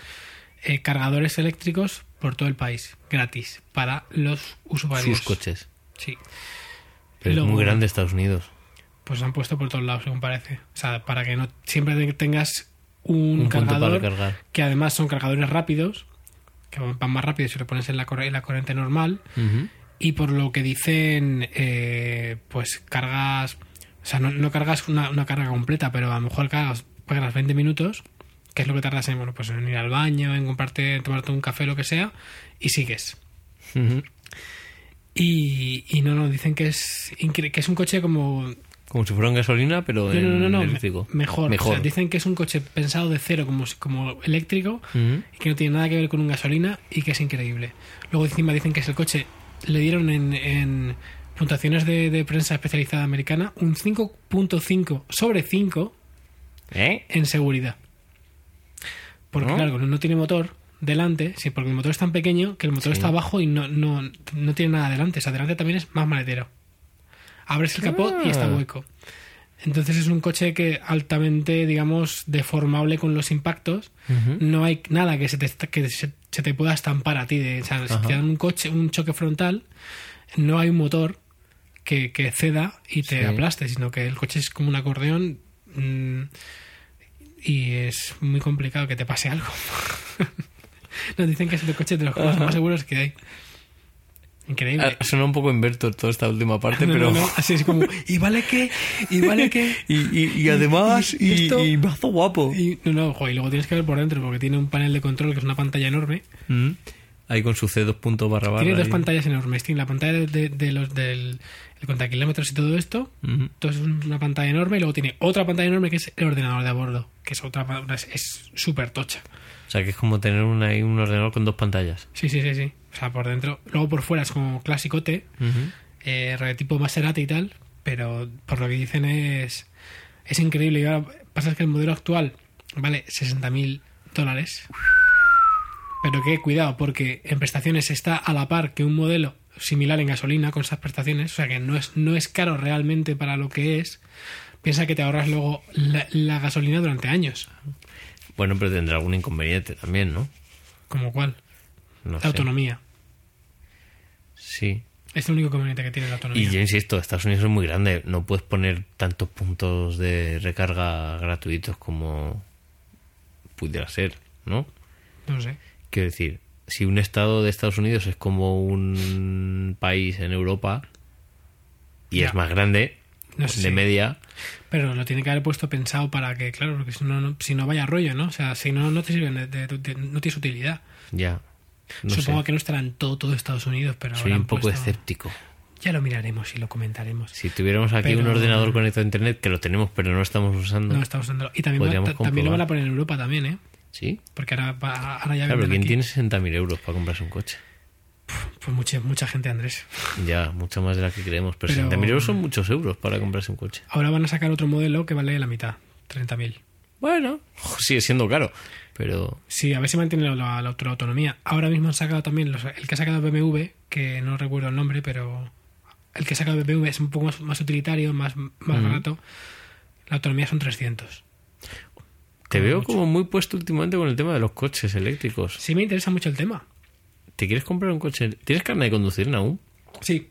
eh, cargadores eléctricos por todo el país, gratis, para los usuarios. Sus coches. Sí. Pero Luego- es muy grande Estados Unidos. Pues han puesto por todos lados, según parece. O sea, para que no siempre te- tengas un, cargador, que además son cargadores rápidos, que van más rápido si lo pones en la, en corriente normal. Y por lo que dicen, eh, pues cargas, o sea, no, no cargas una, una carga completa, pero a lo mejor cargas, cargas 20 minutos, que es lo que tardas en, bueno, pues en ir al baño, en comprarte, tomarte un café, lo que sea, y sigues. Y, y no, no, dicen que es, que es un coche como Como si fuera en gasolina, pero No, en no, no, eléctrico. me- mejor. Mejor. O sea, dicen que es un coche pensado de cero como, como eléctrico y que no tiene nada que ver con un gasolina y que es increíble. Luego encima dicen que es el coche, le dieron en, en puntuaciones de, de prensa especializada americana un 5.5 sobre 5 ¿Eh? en seguridad. Porque ¿No? claro, no tiene motor delante, sí, porque el motor es tan pequeño que el motor Sí. está abajo y no, no, no tiene nada delante. O sea, delante también es más maletero. Abres el capot y está Ah. hueco. Entonces es un coche que altamente, digamos, deformable con los impactos. No hay nada que se te, que se, se te pueda estampar a ti. De, o sea, si te dan un coche, un choque frontal, no hay un motor que, que ceda y te Sí. aplaste, sino que el coche es como un acordeón mm, y es muy complicado que te pase algo. [laughs] Nos dicen que es el coche de los Ajá. más seguros que hay. Increíble. Ha sonado un poco Invertor toda esta última parte, No, pero... no, no, así es como, ¿y vale qué? ¿Y vale qué? [laughs] Y, y, y además, y y, esto- y mazo guapo. Y, no, no, ojo, y luego tienes que ver por dentro porque tiene un panel de control que es una pantalla enorme. Mm. Ahí con su C2 punto barra barra. Tiene dos ahí. pantallas enormes. Tiene la pantalla de, de- de los del el contakilómetros y todo esto. Ujú. Entonces es una pantalla enorme y luego tiene otra pantalla enorme que es el ordenador de a bordo, que es otra es- súper tocha. O sea, que es como tener un, ahí un ordenador con dos pantallas. Sí, sí, sí, sí. O sea, por dentro. Luego por fuera es como clásicote, eh, rollo tipo Maserati y tal, pero por lo que dicen es es increíble. Y ahora pasa que el modelo actual vale 60.000 dólares. Pero que cuidado, porque en prestaciones está a la par que un modelo similar en gasolina con esas prestaciones, o sea que no es, no es caro realmente para lo que es. Piensa que te ahorras luego la, la gasolina durante años. Bueno, pero tendrá algún inconveniente también, ¿no? Como cual, No la sé. autonomía. Sí. Es el único conveniente que tiene la autonomía. Y yo insisto, Estados Unidos es muy grande. No puedes poner tantos puntos de recarga gratuitos como pudiera ser, ¿no? No sé. Quiero decir, si un estado de Estados Unidos es como un país en Europa y Ya. es más grande, No sé de si- media, Pero lo tiene que haber puesto pensado para que, claro, porque si no, no- si no vaya rollo, ¿no? O sea, si no, no te sirven, de, de- de- no tienes utilidad. ya. No Supongo sé. que no estará en todo, todo Estados Unidos, pero Soy un poco puesto- escéptico. Ya lo miraremos y lo comentaremos. Si tuviéramos aquí Pero- un ordenador conectado a internet, que lo tenemos pero no lo estamos usando, No estamos usando. Y también, va- también lo van a poner en Europa también, ¿eh? ¿sí? Porque ahora, va- ahora ya Claro, ¿quién aquí. tiene 60.000 euros para comprarse un coche? Pues mucha, mucha gente, Andrés. Ya, mucha más de la que creemos. Pero, Pero- 60.000 euros son muchos euros para comprarse un coche. Ahora van a sacar otro modelo que vale la mitad, 30.000. Bueno, [laughs] sigue siendo caro. Pero Sí, a ver si mantiene la, la, la autonomía. Ahora mismo han sacado también los- el que ha sacado BMW, que no recuerdo el nombre, pero el que ha sacado BMW es un poco más, más utilitario, más, más barato. La autonomía son 300. te Como veo mucho. como muy puesto últimamente con el tema de los coches eléctricos. Sí me interesa mucho el tema. ¿Te quieres comprar un coche? ¿Tienes carne de conducir aún? Sí.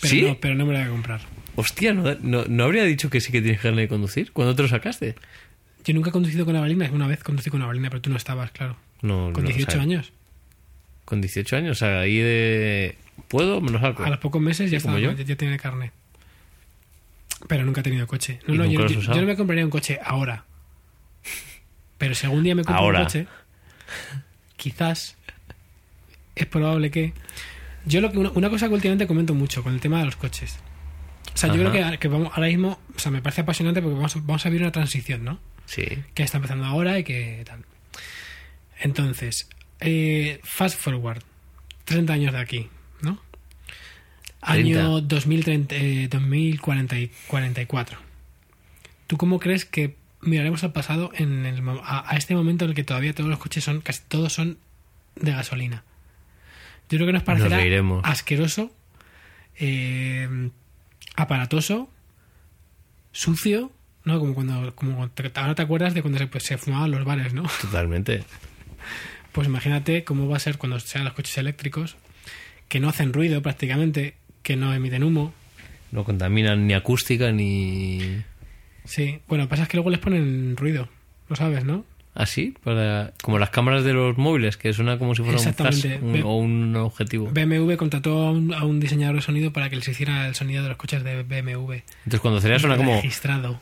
Pero, ¿Sí? no, pero no me lo voy a comprar. Hostia, ¿no, no, no habría dicho que sí que tienes carne de conducir? ¿Cuándo te lo sacaste? Yo nunca he conducido con la balina. Una vez conducí con la balina, pero tú no estabas, claro. No, Con no, 18 o sea, años. Con 18 años, o sea, ahí de... ¿Puedo? Me lo saco. A los pocos meses ya, estaba, yo. ya, ya tiene carne. Pero nunca he tenido coche. No, ¿Y no, yo, no me compraría un coche ahora. Pero si algún día me compro Ahora. un coche, quizás es probable que. Yo lo que una, una cosa que últimamente comento mucho con el tema de los coches. O sea, yo creo que, que vamos, ahora mismo, o sea, me parece apasionante porque vamos, vamos a vivir una transición, ¿no? Sí. que está empezando ahora y que tal. Entonces, eh, fast forward, 30 años de aquí, ¿no? Año 2030, eh, 2044. ¿Tú cómo crees que miraremos al pasado en el, a, a este momento en el que todavía todos los coches son, casi todos son de gasolina? Yo creo que nos parecerá asqueroso, eh, aparatoso, sucio, ¿no? Como cuando, como te- ahora te acuerdas de cuando se, pues, se fumaban los bares, ¿no? Totalmente. [laughs] Pues imagínate cómo va a ser cuando sean los coches eléctricos, que no hacen ruido prácticamente, que no emiten humo. No contaminan ni acústica ni... Sí, bueno, lo que pasa es que luego les ponen ruido, lo sabes, ¿no? Así, para como las cámaras de los móviles, que suena como si fuera un Exactamente. flash un- o un objetivo. BMW contrató a un, a un diseñador de sonido para que les hiciera el sonido de los coches de BMW. Entonces cuando sería suena como... Registrado.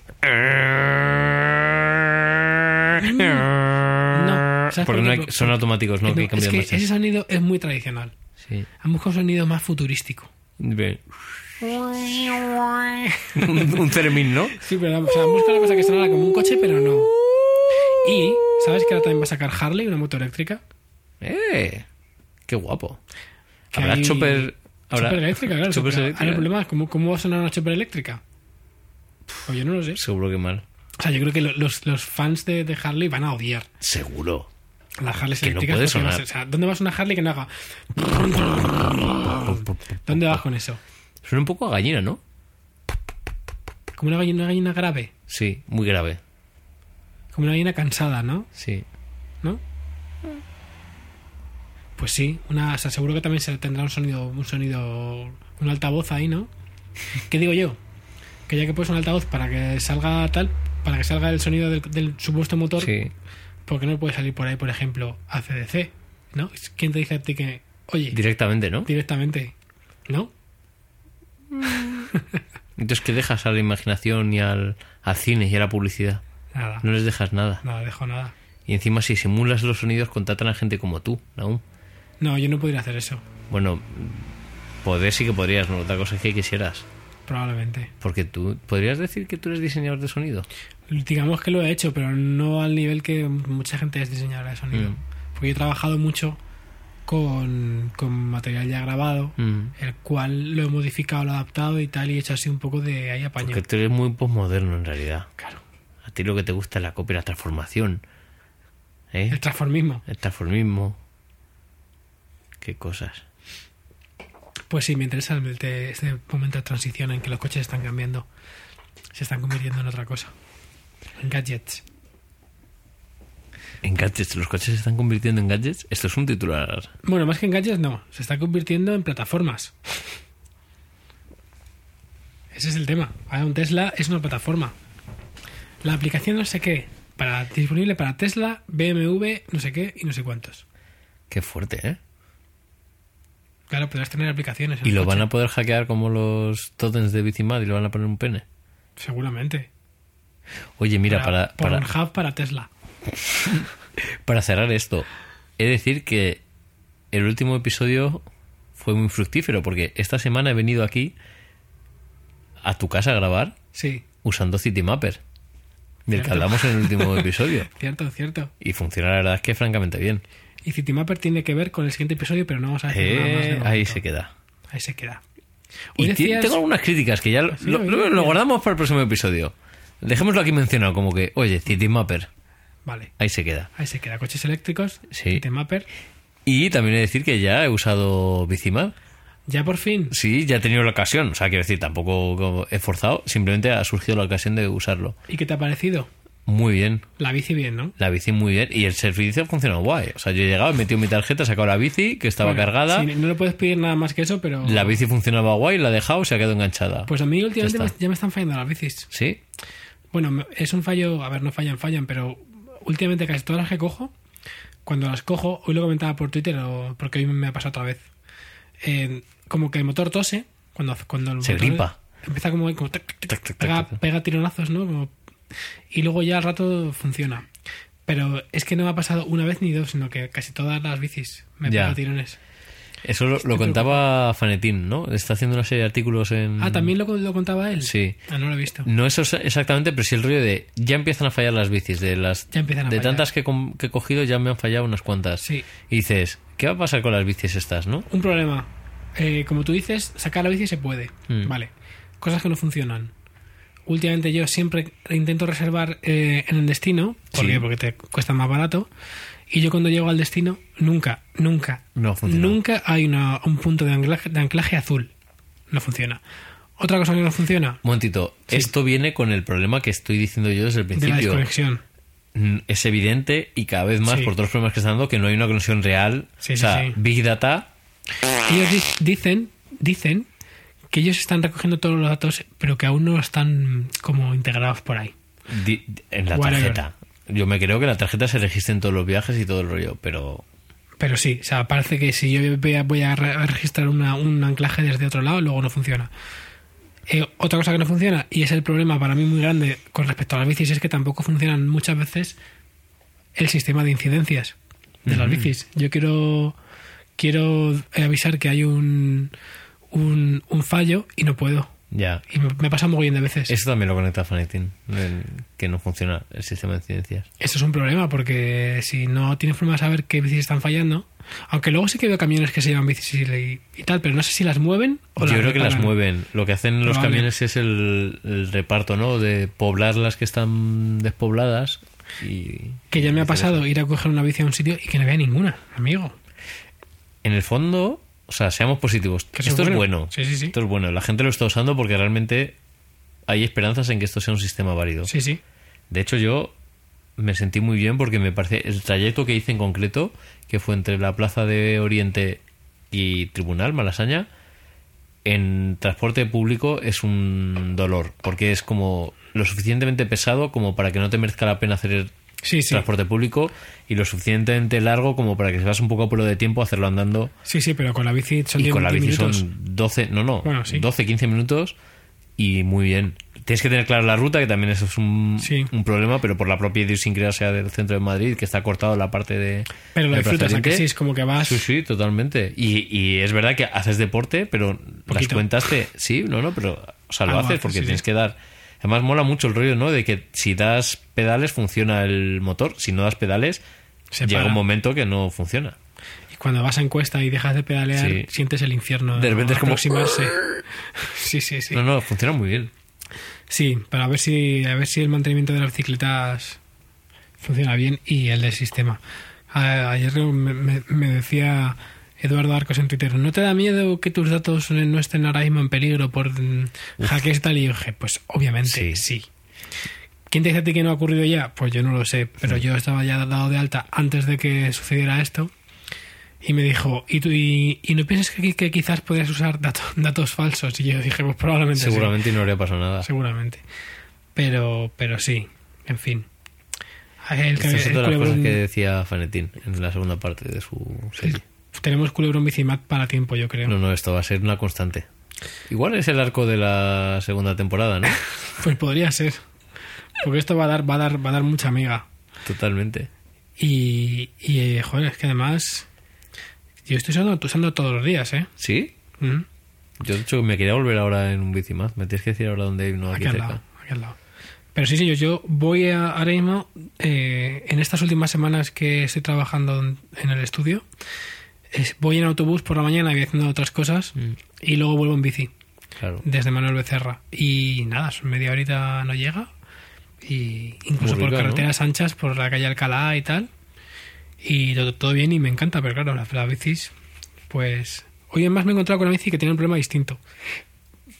No, ¿sabes Porque por no hay- son automáticos, ¿no? No, que es que marchas. ese sonido es muy tradicional. Sí. Han buscado un sonido más futurístico. Bien. [laughs] un, un Ceremín, ¿no? Sí, pero o sea, busca una cosa que sonara como un coche, pero no. Y, ¿sabes que ahora también va a sacar Harley, una moto eléctrica? ¡Eh! ¡Qué guapo! Que Habrá hay- chopper... Habrá Chopper eléctrica, claro. choppers pero eléctricas. Ahora el problema es ¿cómo, cómo va a sonar una chopper eléctrica. Pues yo no lo sé. Seguro que mal. O sea, yo creo que lo- los, los fans de, de Harley van a odiar Seguro. las Harleys Que no eléctricas. puede sonar. o sea, ¿dónde vas a una Harley que no haga? ¿Dónde vas con eso? Suena un poco a gallina, ¿no? Como una gallina, una gallina grave. Sí, muy grave. Como una gallina cansada, ¿no? Sí. ¿No? Pues sí, una, o sea, seguro que también se tendrá un sonido, un sonido, un altavoz ahí, ¿no? [laughs] ¿Qué digo yo? Que ya que pones un altavoz para que salga tal, para que salga el sonido del, del supuesto motor, Sí. ¿por qué no puede salir por ahí, por ejemplo, ACDC? ¿No? ¿Quién te dice a ti que, oye, Directamente, ¿no? directamente, ¿no? [laughs] Entonces, ¿qué dejas a la imaginación y al, al cine y a la publicidad? Nada, No les dejas nada. nada, dejo nada. Y encima, si simulas los sonidos, contratan a gente como tú, aún. No, yo no podría hacer eso, Bueno, poder sí que podrías, ¿no? Otra cosa es que quisieras. probablemente. Porque tú, ¿podrías decir que tú eres diseñador de sonido? Digamos que lo he hecho, pero no al nivel que mucha gente es diseñadora de sonido. Mm. Porque yo he trabajado mucho con, con material ya grabado, Mm. el cual lo he modificado, lo he adaptado y tal, y he hecho así un poco de ahí apaño. Porque tú eres muy posmoderno en realidad. Claro. Ti lo que te gusta es la copia y la transformación. ¿Eh? El transformismo. El transformismo. Qué cosas. Pues sí, me interesa este, este momento de transición en que los coches están cambiando, se están convirtiendo en otra cosa. En gadgets. En gadgets, los coches se están convirtiendo en gadgets. Esto es un titular. Bueno, más que en gadgets, no. Se está convirtiendo en plataformas. Ese es el tema. Ahora un Tesla es una plataforma. La aplicación no sé qué. Para, disponible para Tesla, BMW, no sé qué y no sé cuántos. Qué fuerte, ¿eh? Claro, podrás tener aplicaciones. en Y el lo coche. van a poder hackear como los totems de Bicimad y le van a poner un pene. Seguramente. Oye, mira, para, para, Pornhub para Tesla. [laughs] para cerrar esto, he de decir que el último episodio fue muy fructífero porque esta semana he venido aquí a tu casa a grabar Sí, usando Citymapper, del que hablamos en el último [laughs] episodio. cierto, cierto. Y funciona la verdad es que francamente bien. Y Citymapper tiene que ver con el siguiente episodio, pero no vamos a decir nada más. de Eh, ahí se queda. Ahí se queda. Hoy Y decías- tengo algunas críticas que ya lo, lo- lo- guardamos para el próximo episodio. Dejémoslo aquí mencionado como que, oye, Citymapper, Vale, ahí se queda. ahí se queda. Coches eléctricos, Sí. Citymapper. Y también he de decir que ya he usado Bicimad. Ya por fin. Sí, ya he tenido la ocasión. O sea, quiero decir, tampoco he forzado, simplemente ha surgido la ocasión de usarlo. ¿Y qué te ha parecido? Muy bien. La bici bien, ¿no? La bici muy bien. Y el servicio ha funcionado guay. O sea, yo he llegado, he metido mi tarjeta, he sacado la bici, que estaba Bueno, cargada. sí, no le puedes pedir nada más que eso, pero... La bici funcionaba guay, la he dejado, se ha quedado enganchada. Pues a mí últimamente Ya me- está. ya me están fallando las bicis. Sí. Bueno, es un fallo... A ver, no fallan, fallan, pero últimamente casi todas las que cojo, cuando las cojo, hoy lo comentaba por Twitter, porque hoy me ha pasado otra vez, eh, como que el motor tose, cuando, cuando el Se motor gripa. Empieza como, como tac, tac, tac, Tac, tac, pega, tironazos, ¿no? Como- y luego ya al rato funciona. Pero es que no me ha pasado una vez ni dos, sino que casi todas las bicis me pega tirones. Eso lo, lo contaba Fanetín, ¿no? Está haciendo una serie de artículos en... Ah, ¿también lo, lo contaba él? Sí. Ah, no lo he visto. No eso es exactamente, pero sí el rollo de ya empiezan a fallar las bicis. De las Ya empiezan a de fallar. tantas que, que he cogido ya me han fallado unas cuantas. Sí. Y dices, ¿qué va a pasar con las bicis estas, no? Un problema. Eh, como tú dices, sacar la bici se puede. Mm. Vale. Cosas que no funcionan. Últimamente yo siempre intento reservar eh, en el destino. ¿Por Sí. qué? Porque te cuesta más barato. Y yo cuando llego al destino, nunca, nunca, No funciona. nunca hay una- un punto de anclaje, de anclaje azul. No funciona. Otra cosa que no funciona, Un momentito, esto viene con el problema que estoy diciendo yo desde el de la principio. desconexión. Mm, Es evidente y cada vez más Sí. por todos los problemas que están dando que no hay una conexión real. Sí, o sea. Big Data, Ellos di- dicen, dicen que ellos están recogiendo todos los datos, pero que aún no están como integrados por ahí. di- en la Whatever. tarjeta. Yo me creo que la tarjeta se registra en todos los viajes y todo el rollo, pero Pero sí, o sea, parece que si yo voy a registrar una- un anclaje desde otro lado, luego no funciona. Eh, otra cosa que no funciona, y es el problema para mí muy grande con respecto a las bicis, es que tampoco funcionan muchas veces el sistema de incidencias de las bicis. Yo quiero quiero avisar que hay un, un, un fallo y no puedo. Ya. Y me, pasa muy bien de veces. Eso también lo conecta a Fanetin, que no funciona el sistema de incidencias. Eso es un problema porque si no tienes forma de saber qué bicis están fallando, aunque luego sí que veo camiones que se llevan bicis y, y tal, pero no sé si las mueven o Yo las creo que las mueven. Lo que hacen los camiones es el, el reparto, ¿no? De poblar las que están despobladas y... Que ya me ha pasado ir a coger una bici a un sitio y que no vea ninguna, amigo. En el fondo, o sea, seamos positivos. Esto es bueno. bueno. Sí, sí, sí. Esto es bueno. La gente lo está usando porque realmente hay esperanzas en que esto sea un sistema válido. Sí, sí. De hecho, yo me sentí muy bien porque me parece el trayecto que hice en concreto, que fue entre la Plaza de Oriente y Tribunal, Malasaña, en transporte público es un dolor, porque es como lo suficientemente pesado como para que no te merezca la pena hacer Sí, sí. transporte público y lo suficientemente largo como para que si vas un poco a pelo de tiempo hacerlo andando Sí, sí, pero con la bici son y 10 con la bici minutos. son 12, no, no, Bueno, sí. 12, 15 minutos y muy bien. Tienes que tener clara la ruta, que también eso es un, Sí. un problema, pero por la propia idiosincrasia del centro de Madrid, que está cortado la parte de. Pero lo disfrutas, ¿a que sí? Es como que vas... Sí, sí, totalmente. Y, y es verdad que haces deporte, pero las cuentas te. Sí, no, no, pero. O sea, lo Algo haces porque sí, tienes que dar. Además, mola mucho el rollo, ¿no? De que si das pedales funciona el motor. Si no das pedales, Se llega para. un momento que no funciona. Y cuando vas a encuesta y dejas de pedalear, Sí. sientes el infierno. De repente es como- aproximarse. [laughs] Sí, sí, sí. No, no, funciona muy bien. Sí, para ver si a ver si el mantenimiento de las bicicletas funciona bien y el del sistema. A- Ayer me, me- me decía Eduardo Arcos en Twitter, ¿no te da miedo que tus datos no estén ahora mismo en peligro por mm, hackeos y tal? Y yo dije, pues obviamente Sí. sí. ¿Quién te dice a ti que no ha ocurrido ya? Pues yo no lo sé, pero yo estaba ya dado de alta antes de que sucediera esto y me dijo, ¿y, tú, y, y no piensas que, que quizás podrías usar dato- datos falsos? Y yo dije, pues probablemente sí. Seguramente y no habría pasado nada. Seguramente. Pero, pero sí, en fin. El, Esta es el otra de las cosas que decía Fanetín en la segunda parte de su serie. Tenemos culebrón bicimat para tiempo, yo creo. No, no, esto va a ser una constante. Igual es el arco de la segunda temporada, ¿no? [laughs] Pues podría ser. Porque esto va a dar, va a dar, va a dar mucha amiga. Totalmente. Y, y eh, joder, es que además. Yo estoy usando, usando todos los días, ¿eh? ¿Sí? Mm, Yo, de hecho, me quería volver ahora en un bici más. Me tienes que decir ahora dónde hay uno aquí, Aquí al lado, aquí al lado. Pero sí, sí, yo, yo voy a, ahora mismo, eh, en estas últimas semanas que estoy trabajando en, el estudio, es- voy en autobús por la mañana y voy haciendo otras cosas Mm. y luego vuelvo en bici. Claro. desde Manuel Becerra. Y nada, media horita no llega. Y incluso Muy por rica, ¿no? carreteras anchas, por la calle Alcalá y tal. Y todo, todo bien y me encanta, pero claro, las, las bicis, pues... Hoy además me he encontrado con una bici que tiene un problema distinto.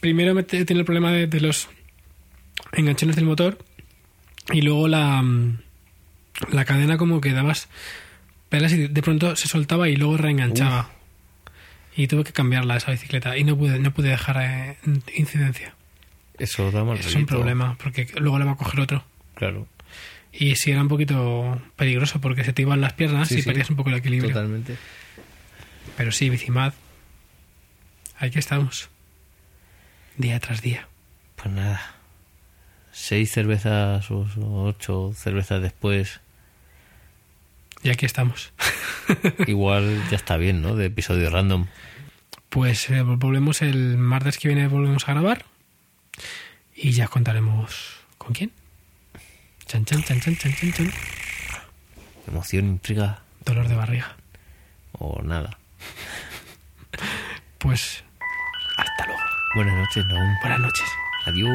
Primero me tiene el problema de, de los enganchones del motor y luego la, mm, la cadena como que dabas pelas y de pronto se soltaba y luego reenganchaba. Y tuve que cambiarla esa bicicleta y no pude, no pude dejar eh, incidencia. Eso da mal Es un problema, porque luego le va a coger otro. Claro. Y sí era un poquito peligroso porque se te iban las piernas Sí, y sí. perdías un poco el equilibrio. Totalmente. Pero sí, Bicimad, aquí estamos. Día tras día. Pues nada. Seis cervezas o ocho cervezas después. Y aquí estamos. [laughs] Igual ya está bien, ¿no? De episodio random. Pues eh, volvemos el martes que viene, volvemos a grabar. Y ya contaremos con quién. Chan, chan, chan, chan, chan, chan, chan. Emoción, intriga Dolor de barriga. o nada. [laughs] Pues hasta luego. Buenas noches, Naum. Buenas noches. Adiós.